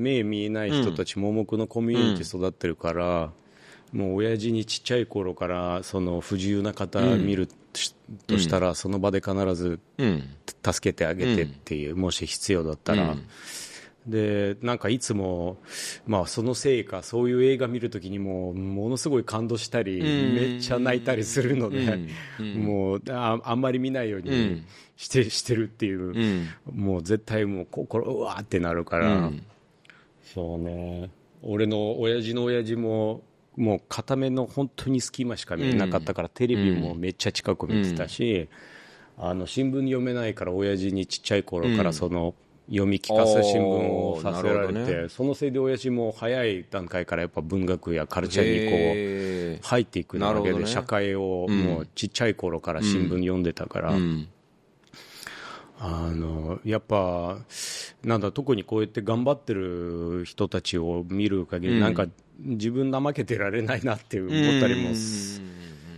Speaker 1: 目見えない人たち、盲目のコミュニティ育ってるから、もう親父にちっちゃい頃からその不自由な方見るとしたら、その場で必ず
Speaker 2: うん。
Speaker 1: 助けてあげてっていう、もし必要だったら、でなんかいつも、まあ、そのせいかそういう映画見るときにもものすごい感動したり、
Speaker 2: ん。
Speaker 1: めっちゃ泣いたりするので、もうああんまり見ないようにして,、してるっていう、
Speaker 2: うん。
Speaker 1: もう絶対もう心うわーってなるから、
Speaker 2: うん
Speaker 1: そうね。俺の親父の親父ももう片目の本当に隙間しか見えなかったから、テレビもめっちゃ近く見てたし、あの新聞読めないから親父にちっちゃい頃からその、読み聞かせ新聞をさせられて、
Speaker 2: ね。
Speaker 1: そのせいで親父も早い段階からやっぱ文学やカルチャーにこう入っていくわけで、
Speaker 2: ね。
Speaker 1: 社会をもうちっちゃい頃から新聞読んでたから、
Speaker 2: うん
Speaker 1: あのやっぱなんだ特にこうやって頑張ってる人たちを見る限り、なんか自分怠けてられないなって思ったりもす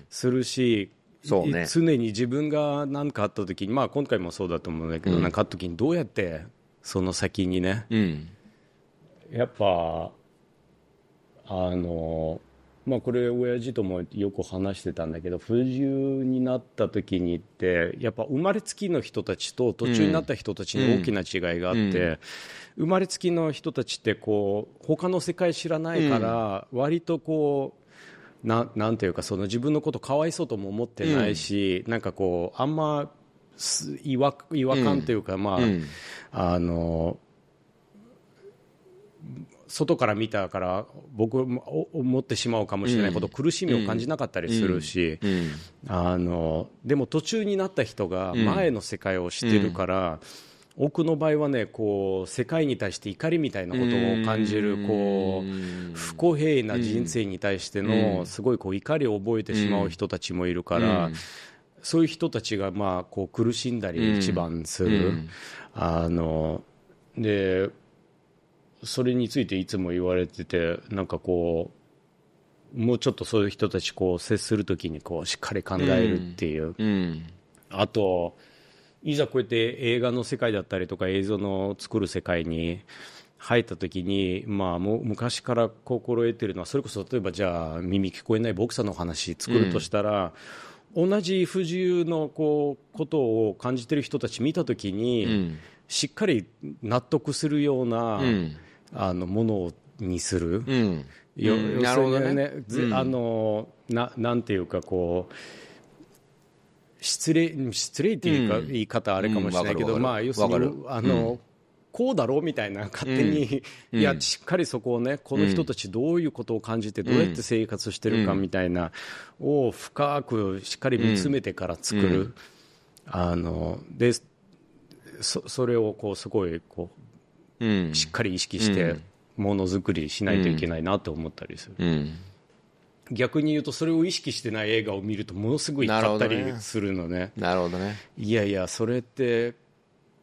Speaker 1: するし、
Speaker 2: そうね。
Speaker 1: 常に自分が何かあった時に、まあ、今回もそうだと思うんだけど、なんかあった時にどうやってその先にね
Speaker 2: うん。
Speaker 1: やっぱあのまあこれ親父ともよく話してたんだけど不自由になった時にってやっぱ生まれつきの人たちと途中になった人たちに大きな違いがあって、生まれつきの人たちってこう他の世界知らないから割とこうななんていうかその自分のことかわいそうとも思ってないし、なんかこうあんます違和違和感というか、まあ、
Speaker 2: うん。
Speaker 1: あの外から見たから僕もお思ってしまうかもしれないほど苦しみを感じなかったりするし、
Speaker 2: うん。
Speaker 1: あのでも途中になった人が前の世界を知ってるから、奥の場合はねこう世界に対して怒りみたいなことを感じるこう不公平な人生に対してのすごいこう怒りを覚えてしまう人たちもいるから、そういう人たちがまあこう苦しんだり一番する。あのでそれについていつも言われててなんかこうもうちょっとそういう人たちこう接するときにこうしっかり考えるっていう、
Speaker 2: うん。
Speaker 1: あといざこうやって映画の世界だったりとか映像の作る世界に入ったときに、まあ、もう昔から心得てるのはそれこそ例えばじゃあ耳聞こえないボクサーの話作るとしたら、同じ不自由のこうことを感じてる人たち見たときに、
Speaker 2: ん。
Speaker 1: しっかり納得するような、
Speaker 2: ん
Speaker 1: あのものにする。
Speaker 2: うん。
Speaker 1: よ
Speaker 2: うん。
Speaker 1: 要するに
Speaker 2: なるほどね
Speaker 1: ずあのななんていうかこう失礼失礼っていうか、
Speaker 2: うん。
Speaker 1: 言い方あれかもしれないけど、まあ要するにあの、こうだろうみたいな勝手に、いやしっかりそこをねこの人たちどういうことを感じてどうやって生活してるかみたいな、を深くしっかり見つめてから作る、あのでそそれをこうすごいこう
Speaker 2: うん
Speaker 1: しっかり意識してものづくりしないといけないなと思ったりする、
Speaker 2: うん。
Speaker 1: 逆に言うとそれを意識してない映画を見るとものすごい怒ったりするのね。
Speaker 2: なるほどね。
Speaker 1: いやいやそれって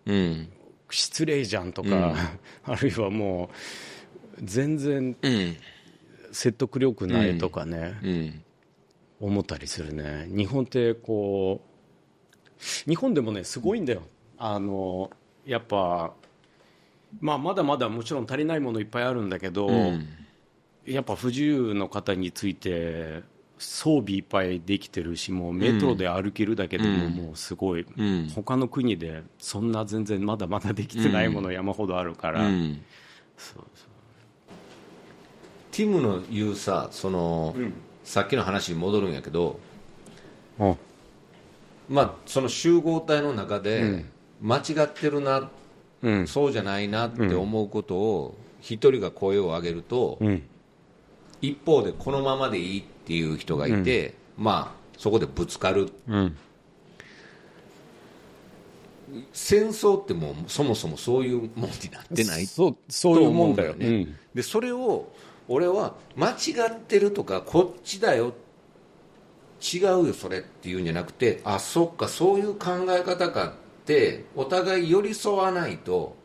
Speaker 2: うん。
Speaker 1: 失礼じゃんとか、あるいはもう全然
Speaker 2: うん。
Speaker 1: 説得力ないとかね、
Speaker 2: うん。
Speaker 1: 思ったりするね。日本ってこう日本でもねすごいんだよ。あのやっぱまあまだまだもちろん足りないものいっぱいあるんだけど、やっぱ不自由の方について装備いっぱいできてるしもうメトロで歩けるだけでももうすごい、
Speaker 2: ん。
Speaker 1: 他の国でそんな全然まだまだできてないもの山ほどあるから、
Speaker 2: うん。ティムの言うさその、さっきの話に戻るんやけど
Speaker 1: あ。
Speaker 2: まあその集合体の中で間違ってるな、
Speaker 1: うん。
Speaker 2: そうじゃないなって思うことを一人が声を上げると、
Speaker 1: うん。
Speaker 2: 一方でこのままでいいっていう人がいて、まあそこでぶつかる。
Speaker 1: うん。
Speaker 2: 戦争ってもうそもそもそういうもんになってない
Speaker 1: そうそういうもんだよね、
Speaker 2: でそれを俺は間違ってるとかこっちだよ。違うよそれっていうんじゃなくてあそっかそういう考え方か。ってお互い寄り添わないと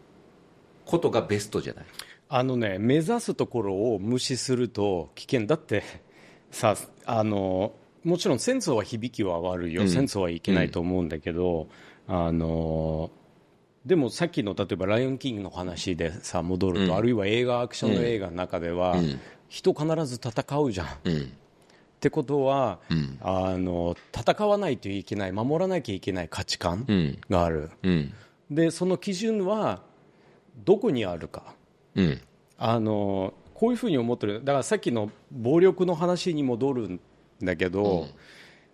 Speaker 2: ことがベストじゃない。
Speaker 1: あのね目指すところを無視すると危険だって。さあのもちろん戦争は響きは悪いよ、戦争はいけないと思うんだけど、あのでもさっきの例えば「ライオンキング」の話でさ戻ると、あるいは映画アクションの映画の中では、人必ず戦うじゃん。ってことは、あの戦わないといけない守らなきゃいけない価値観がある、でその基準はどこにあるか、あのこういうふうに思ってる。だからさっきの暴力の話に戻るんだけど、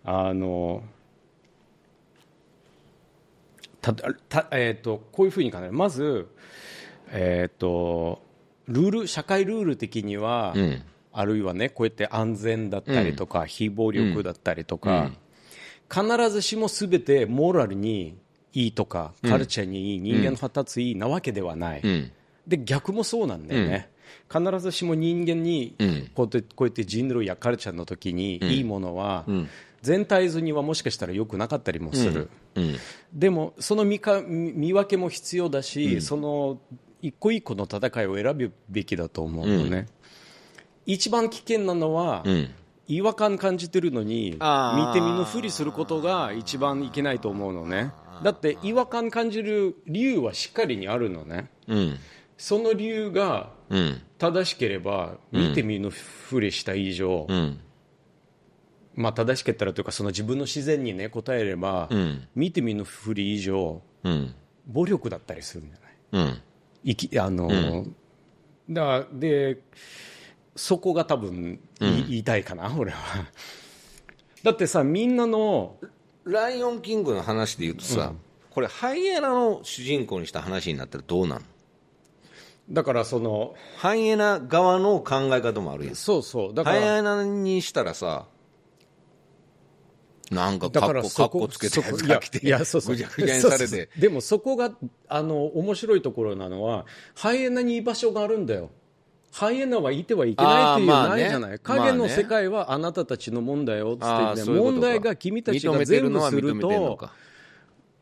Speaker 1: あのたた、えーと、こういうふうに考える。まず、えーと、ルール社会ルール的には、うん、あるいはねこうやって安全だったりとか、うん、非暴力だったりとか、うん、必ずしもすべてモラルにいいとか、カルチャーにいい人間の発達いいなわけではない、で逆もそうなんだよね、必ずしも人間にこうやってこうやって人類やカルチャーの時にいいものは、全体図にはもしかしたら良くなかったりもする、でもその見か見分けも必要だし、うん、その一個一個の戦いを選ぶべきだと思うのね、一番危険なのは、違和感感じてるのに見て見ぬふりすることが一番いけないと思うのね。だって違和感感じる理由はしっかりにあるのね、その理由が正しければ見て見ぬふりした以上、まあ、正しけったらというかその自分の自然に、ね、答えれば、うん、見て見ぬふり以上、うん、暴力だったりするんじゃない、うん、いきあの、うん、だでそこが多分、言いたいかな俺は。だってさみんなの「
Speaker 2: ライオンキング」の話で言うとさ、これハイエナの主人公にした話になったらどうなの？
Speaker 1: だからその
Speaker 2: ハイエナ側の考え方もあるやん。
Speaker 1: そうそう。
Speaker 2: だからハイエナにしたらさなんかかっこかっこつけて
Speaker 1: いやいやそうそう。ぐちゃぐちゃにされて。でもそこがあの面白いところなのはハイエナに居場所があるんだよハイエナはいてはいけないっていうないじゃない、ね、影の世界はあなたたちの問題よっって、問題が君たちが全部すると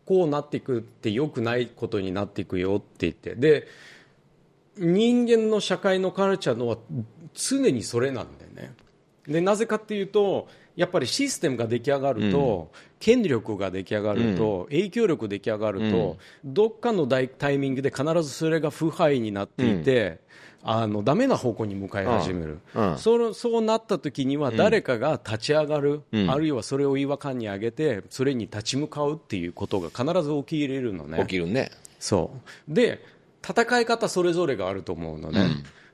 Speaker 1: こうなっていくってよくないことになっていくよって言ってで人間の社会のカルチャーのは常にそれなんだよねでなぜかっていうとやっぱりシステムが出来上がると、うん、権力が出来上がると、うん、影響力出来上がると、うん、どっかのタイミングで必ずそれが腐敗になっていて、あのダメな方向に向かい始める、そそうなった時には誰かが立ち上がる、あるいはそれを違和感に上げてそれに立ち向かうっていうことが必ず起きれるのね。
Speaker 2: 起きるね。
Speaker 1: そう。で戦い方それぞれがあると思うのね、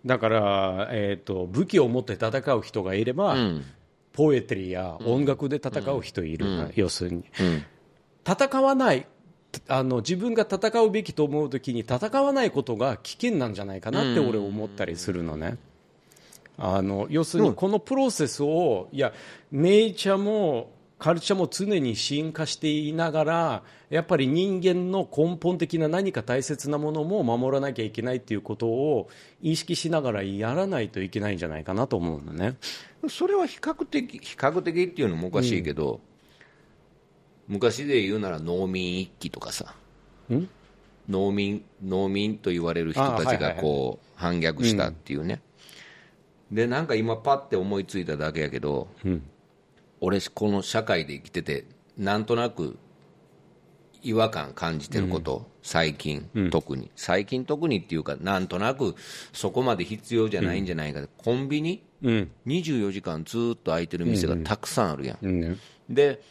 Speaker 1: だから、えーと、武器を持って戦う人がいれば、ポエトリーや音楽で戦う人いる、うん、要するに、うん、戦わないあの自分が戦うべきと思うときに戦わないことが危険なんじゃないかなって俺思ったりするのね。あの要するにこのプロセスをいやネイチャーもカルチャーも常に進化していながらやっぱり人間の根本的な何か大切なものも守らなきゃいけないということを意識しながらやらないといけないんじゃないかなと思うのね。
Speaker 2: それは比較的比較的っていうのもおかしいけど、うん、昔で言うなら農民一揆とかさ。農民農民と言われる人たちがこう、反逆したっていうね、うん、でなんか今パッて思いついただけやけど、うん、俺この社会で生きててなんとなく違和感感じてること、うん、最近、うん、特に。最近特にっていうかなんとなくそこまで必要じゃないんじゃないか、うん、コンビニ、うん、24時間ずっと開いてる店がたくさんあるやん、で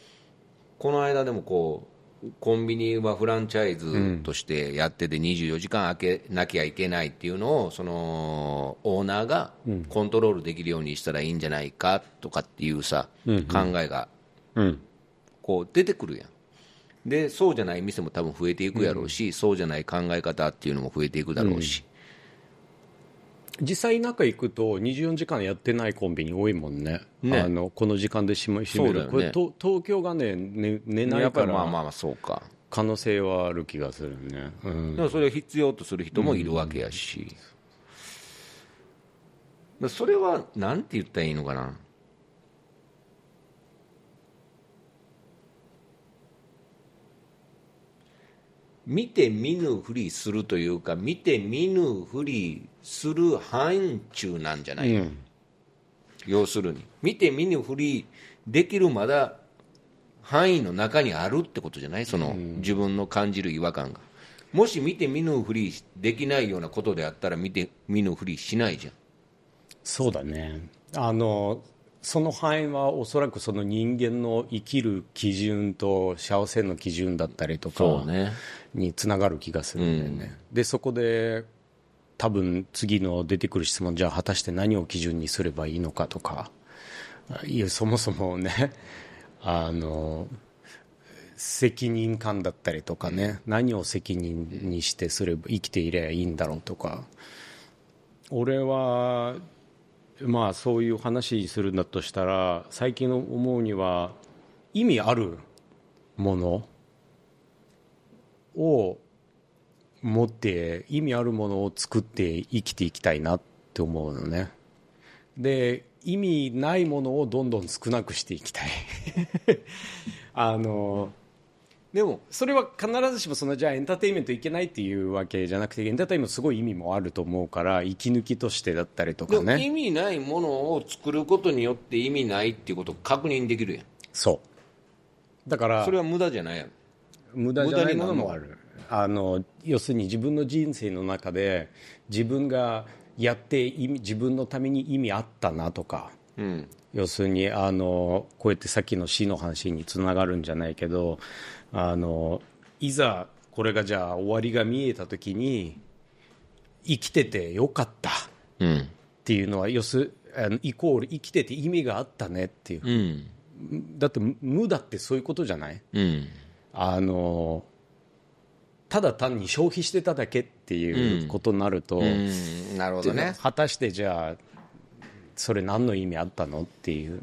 Speaker 2: この間でもこうコンビニはフランチャイズとしてやってて24時間開けなきゃいけないっていうのをそのオーナーがコントロールできるようにしたらいいんじゃないかとかっていうさ、考えがこう出てくるやん。でそうじゃない店も多分増えていくやろうし、うん、そうじゃない考え方っていうのも増えていくだろうし、
Speaker 1: うん、実際中行くと24時間やってないコンビニ多いもんね、ね、あのこの時間で閉め閉める、ね、これと東京がね寝寝ないから。
Speaker 2: まあまあそうか。
Speaker 1: 可能性はある気がするね、
Speaker 2: うん、だからそれを必要とする人もいるわけやし、それはなんて言ったらいいのかな見て見ぬふりするというか見て見ぬふりする範疇なんじゃない、うん、要するに。見て見ぬふりできるまだ範囲の中にあるってことじゃない？その、自分の感じる違和感が。もし見て見ぬふりできないようなことであったら見て見ぬふりしないじゃん。
Speaker 1: そうだね。あのその範囲はおそらくその人間の生きる基準と幸せの基準だったりとかにつながる気がするんだよね、でそこで多分次の出てくる質問じゃあ果たして何を基準にすればいいのかとか。いやそもそもね あの責任感だったりとかね、何を責任にしてすれば生きていればいいんだろうとか。俺はまあそういう話するんだとしたら最近思うには意味あるものを持って意味あるものを作って生きていきたいなって思うのね。で意味ないものをどんどん少なくしていきたい。あの
Speaker 2: でも
Speaker 1: それは必ずしもそのじゃあエンターテインメントいけないっていうわけじゃなくてエンターテインメントすごい意味もあると思うから息抜きとしてだったりとか。ね
Speaker 2: 意味ないものを作ることによって意味ないっていうことを確認できるやん。
Speaker 1: そう。だから
Speaker 2: それは無駄じゃないやん。
Speaker 1: 無駄じゃないものもある。あの要するに自分の人生の中で自分がやって意味自分のために意味あったなとか。
Speaker 2: うん。
Speaker 1: 要するにあのこうやってさっきの死の話につながるんじゃないけどあのいざこれがじゃあ終わりが見えた時に生きててよかったっ
Speaker 2: うん。
Speaker 1: ていうのは要すあのイコール生きてて意味があったねっていう。
Speaker 2: うん。
Speaker 1: だって無だってそういうことじゃない？
Speaker 2: うん。
Speaker 1: あのただ単に消費してただけっていうことになると、
Speaker 2: うん。なるほどね。
Speaker 1: 果たしてじゃあそれ何の意味あったのっていう。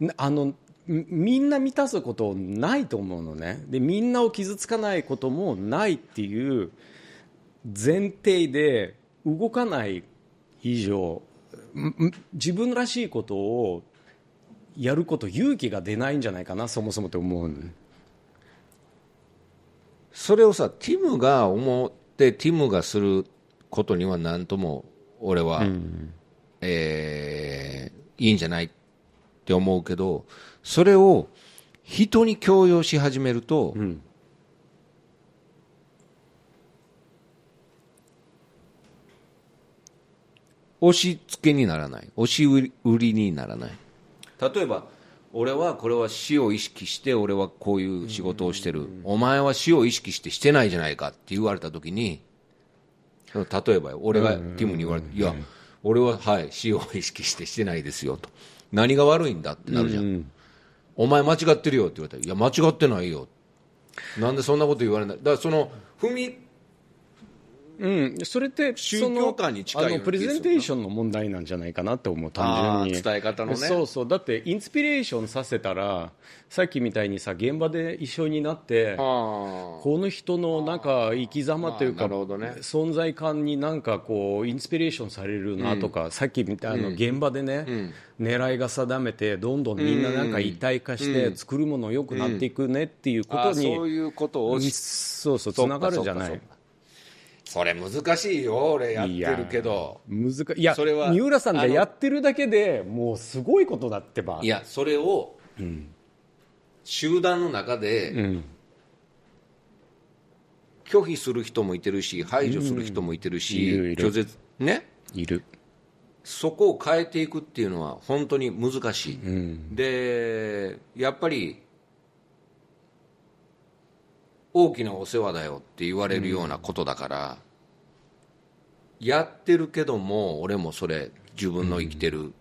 Speaker 1: なあのみみんな満たすことないと思うのね。でみんなを傷つかないこともないっていう前提で動かない以上んん自分らしいことをやること勇気が出ないんじゃないかなそもそもって思うの
Speaker 2: それをさティムが思ってティムがすることには何とも俺は、えーいいんじゃないって思うけどそれを人に強要し始めると、押し付けにならない。押し売りにならない。例えば俺はこれは死を意識して俺はこういう仕事をしてる、お前は死を意識してしてないじゃないかって言われた時に例えばよ俺がティムに言われて、いや俺ははい死を意識してしてないですよと。何が悪いんだってなるじゃん、お前間違ってるよって言われたらいや間違ってないよ。なんでそんなこと言われない。だからその踏み
Speaker 1: うん、それって
Speaker 2: 宗教観に近い
Speaker 1: プレゼンテーションの問題なんじゃないかなって思う単純に
Speaker 2: 伝え方のね。
Speaker 1: そうそう。だってインスピレーションさせたらさっきみたいにさ現場で一緒になって
Speaker 2: あ
Speaker 1: この人のなんか生き様というか、
Speaker 2: ね。
Speaker 1: 存在感になんかこうインスピレーションされるなとか、さっきみたいな現場でね、狙いが定めてどんどんみんななんか一体化して作るもの良くなっていくねっていうこと
Speaker 2: あ
Speaker 1: に、
Speaker 2: そういうことをし
Speaker 1: そうそうつながるんじゃない
Speaker 2: それ難しいよ俺やってるけど。
Speaker 1: 難しい。いや
Speaker 2: それは
Speaker 1: 三浦さんがやってるだけでもうすごいことだってば。
Speaker 2: いやそれを集団の中で
Speaker 1: うん。
Speaker 2: 拒否する人もいてるし排除する人もいてるし、
Speaker 1: いるいる。
Speaker 2: 拒絶ね？
Speaker 1: いる。
Speaker 2: そこを変えていくっていうのは本当に難しい、でやっぱり大きなお世話だよって言われるようなことだから、やってるけども俺もそれ自分の生きてる、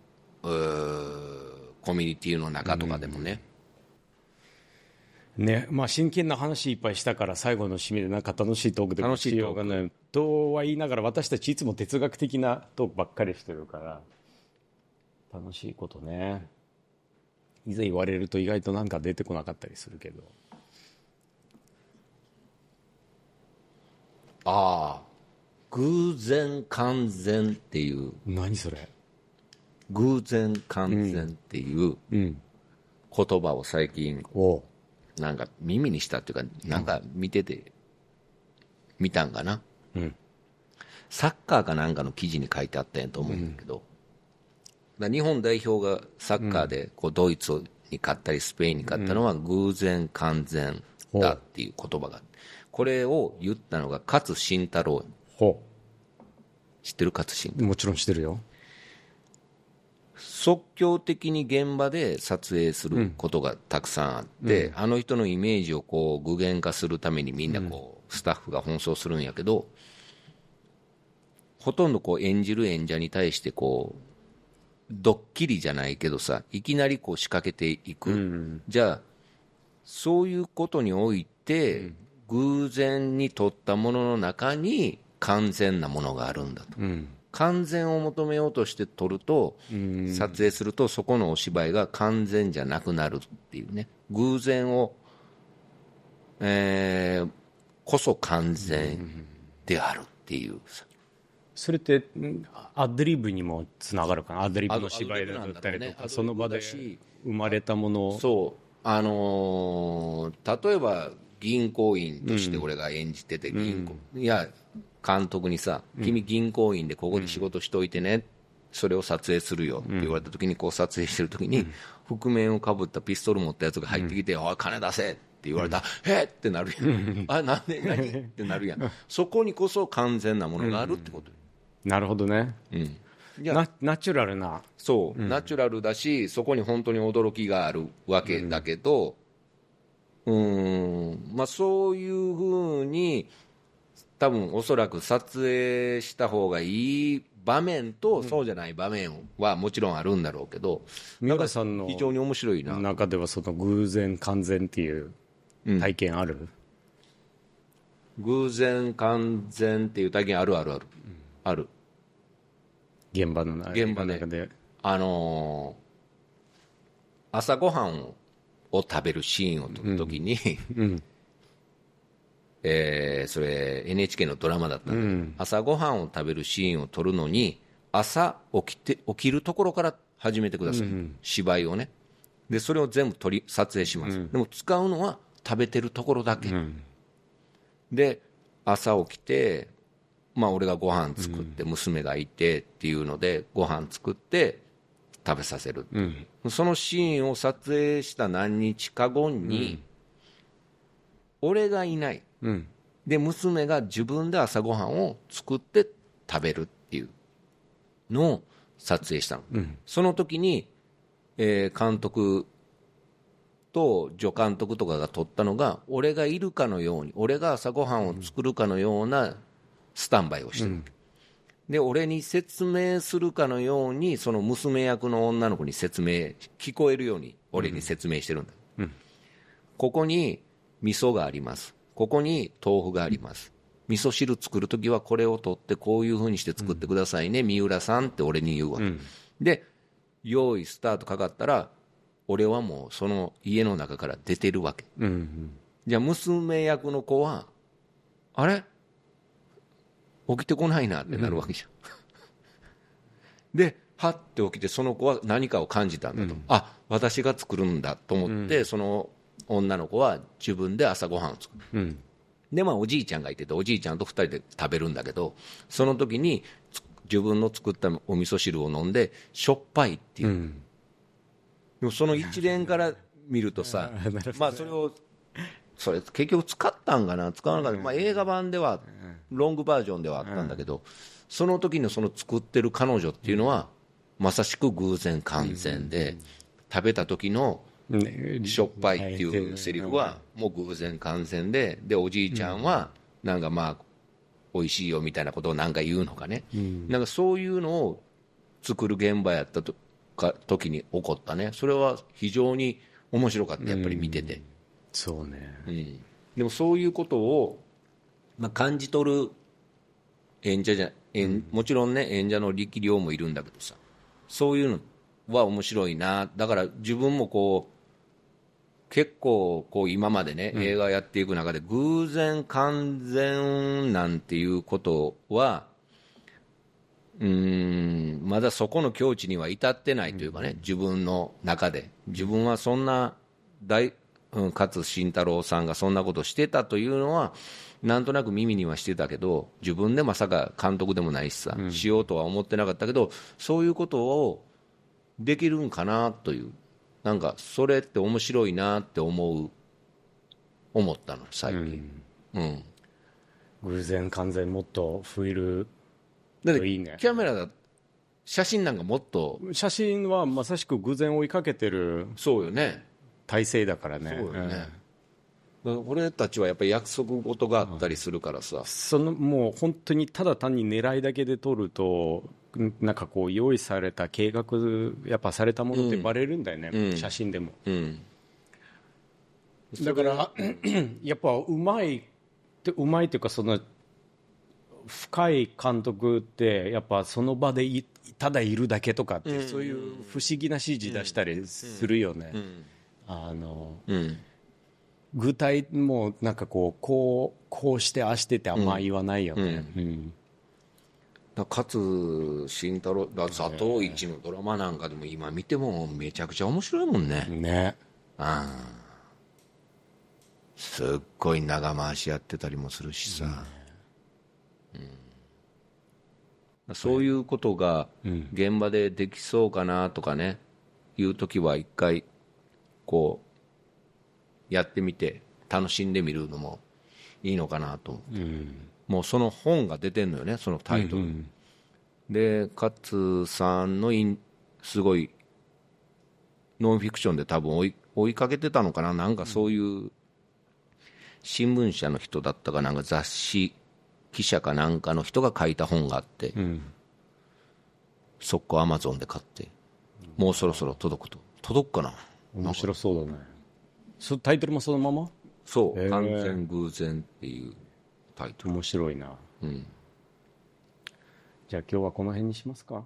Speaker 2: うーコミュニティの中とかでもね、
Speaker 1: ね。まあ、真剣な話いっぱいしたから最後の締めでなんか楽しいトークで
Speaker 2: 楽しいトーク。
Speaker 1: ようがないとは言いながら私たちいつも哲学的なトークばっかりしてるから楽しいことね。いざ言われると意外となんか出てこなかったりするけど
Speaker 2: ああ。偶然完全っていう。
Speaker 1: 何それ？
Speaker 2: 偶然完全っていう
Speaker 1: うん。
Speaker 2: 言葉を最近なんか耳にしたっていうかなんか見てて見たんかな、
Speaker 1: うん。
Speaker 2: サッカーかなんかの記事に書いてあったんやと思うんだけど、だから日本代表がサッカーでこうドイツに勝ったりスペインに勝ったのは偶然完全だっていう言葉がこれを言ったのが勝慎太郎。
Speaker 1: ほ
Speaker 2: 知ってる勝慎
Speaker 1: うもちろんしてるよ。
Speaker 2: 即興的に現場で撮影することがたくさんあって、あの人のイメージをこう具現化するためにみんなこう、スタッフが奔走するんやけどほとんどこう演じる演者に対してこうドッキリじゃないけどさいきなりこう仕掛けていく、じゃあそういうことにおいて、偶然に撮ったものの中に完全なものがあるんだと。
Speaker 1: うん。
Speaker 2: 完全を求めようとして撮ると、撮影するとそこのお芝居が完全じゃなくなるっていうね。偶然を、えーこそ完全であるっていう。さ
Speaker 1: それってんアドリブにもつながるかな？アドリブの芝居だったりとかその場で生まれたものを。
Speaker 2: そう。あのー例えば銀行員として俺が演じてて銀行、いや監督にさ「君銀行員でここで仕事しといてね」それを撮影するよって言われた時にこう撮影してる時に覆面をかぶったピストル持ったやつが入ってきて「おい金出せ!」って言われた。ら「えっ!」ってなるやん。あなん。で何ってなるやん。そこにこそ完全なものがあるってこと。よ
Speaker 1: なるほどね。
Speaker 2: うん。
Speaker 1: ナナチュラルな。
Speaker 2: そう、ナチュラルだし、そこに本当に驚きがあるわけだけど、うーん、まあそういうふうに、多分おそらく撮影した方がいい場面と、そうじゃない場面はもちろんあるんだろうけど、
Speaker 1: 三浦さんの
Speaker 2: 非常に面白いな。
Speaker 1: 中ではその偶然完全っていう体験ある、
Speaker 2: 偶然完全っていう体験あるあるある。ある。
Speaker 1: 現場の中
Speaker 2: 現場で。
Speaker 1: 中で？
Speaker 2: あのー朝ごはんをを食べるシーンを撮るときに、えーそれ NHK のドラマだったんで、朝ごはんを食べるシーンを撮るのに朝起きて起きるところから始めてください、芝居をね。でそれを全部撮り撮影します、でも使うのは食べてるところだけ、で朝起きてまあ俺がご飯作って娘がいてっていうのでご飯作って食べさせる、そのシーンを撮影した何日か後に、俺がいない、
Speaker 1: うん。
Speaker 2: で娘が自分で朝ごはんを作って食べるっていうのを撮影したの、その時に、えー監督と助監督とかが撮ったのが俺がいるかのように俺が朝ごはんを作るかのようなスタンバイをしてる、で俺に説明するかのようにその娘役の女の子に説明聞こえるように俺に説明してるんだ、ここに味噌がありますここに豆腐があります。味噌汁作るときはこれを取ってこういうふうにして作ってくださいね、三浦さんって俺に言うわけ、で用意スタートかかったら俺はもうその家の中から出てるわけ。
Speaker 1: うん
Speaker 2: じゃあ娘役の子はあれ？起きてこないなってなるわけじゃん、ではって起きてその子は何かを感じたんだと、あ私が作るんだと思って、その女の子は自分で朝ごはんを作る。
Speaker 1: うん。
Speaker 2: でまあおじいちゃんがいてておじいちゃんと2人で食べるんだけどその時につ自分の作ったお味噌汁を飲んでしょっぱいっていう、
Speaker 1: うん。
Speaker 2: でもその一連から見るとさ まあそれをそれ結局使ったんかな？使わなかった、まあ、映画版ではロングバージョンではあったんだけど、その時のその作ってる彼女っていうのはまさしく偶然完全で、食べた時の
Speaker 1: ね
Speaker 2: しょっぱいっていうセリフはもう偶然完全ででおじいちゃんはなんかまあ美味しいよみたいなことをなんか言うのかね、なんかそういうのを作る現場やったとか時に起こったね。それは非常に面白かったやっぱり見てて、
Speaker 1: そうね。
Speaker 2: うん。でもそういうことを、まあ、感じ取る演者じゃ演もちろんね演者の力量もいるんだけどさ。そういうのは面白いな。だから自分もこう結構こう今までね、映画やっていく中で偶然完全なんていうことはうーんまだそこの境地には至ってないというかね、自分の中で。自分はそんな大、うん、勝慎太郎さんがそんなことしてたというのはなんとなく耳にはしてたけど自分でまさか監督でもないしさ、しようとは思ってなかったけどそういうことをできるんかなというなんかそれって面白いなって思う思ったの最近。うん、
Speaker 1: 偶然完全もっと増える
Speaker 2: だって
Speaker 1: いいね。
Speaker 2: キャメラだ写真なんかもっと
Speaker 1: 写真はまさしく偶然追いかけてる
Speaker 2: そうよね。
Speaker 1: 体制だからね。
Speaker 2: そうよね、だから俺たちはやっぱり約束事があったりするからさ、
Speaker 1: そのもう本当にただ単に狙いだけで撮るとんなんかこう用意された計画やっぱされたものってバレるんだよね、
Speaker 2: うん。
Speaker 1: 写真でも。
Speaker 2: うん。
Speaker 1: だから やっぱうまいってうまいっていうかその深い監督ってやっぱその場でいただいるだけとかって、そういう不思議な指示出したりするよね、
Speaker 2: うん。
Speaker 1: あの
Speaker 2: うん。
Speaker 1: 具体もうなんかこうこうこうしてああしてってあんま言わないよね、うん
Speaker 2: 勝慎太郎だ佐藤一のドラマなんかでも今見てもめちゃくちゃ面白いもんね、
Speaker 1: ね。
Speaker 2: ああすっごい長回しやってたりもするしさ、うん。そういうことが現場でできそうかなとかねいう時は一回こうやってみて楽しんでみるのもいいのかなと思って、もうその本が出てんのよねそのタイトル、で勝さんのインすごいノンフィクションで多分追い追いかけてたのかななんかそういう新聞社の人だったかなんか雑誌記者かなんかの人が書いた本があって、速攻アマゾンで買ってもうそろそろ届くと。届くかな？
Speaker 1: 面白そうだね。そタイトルもそのまま？
Speaker 2: そう、完全偶然っていうタイトル。
Speaker 1: 面白いな、じゃあ今日はこの辺にしますか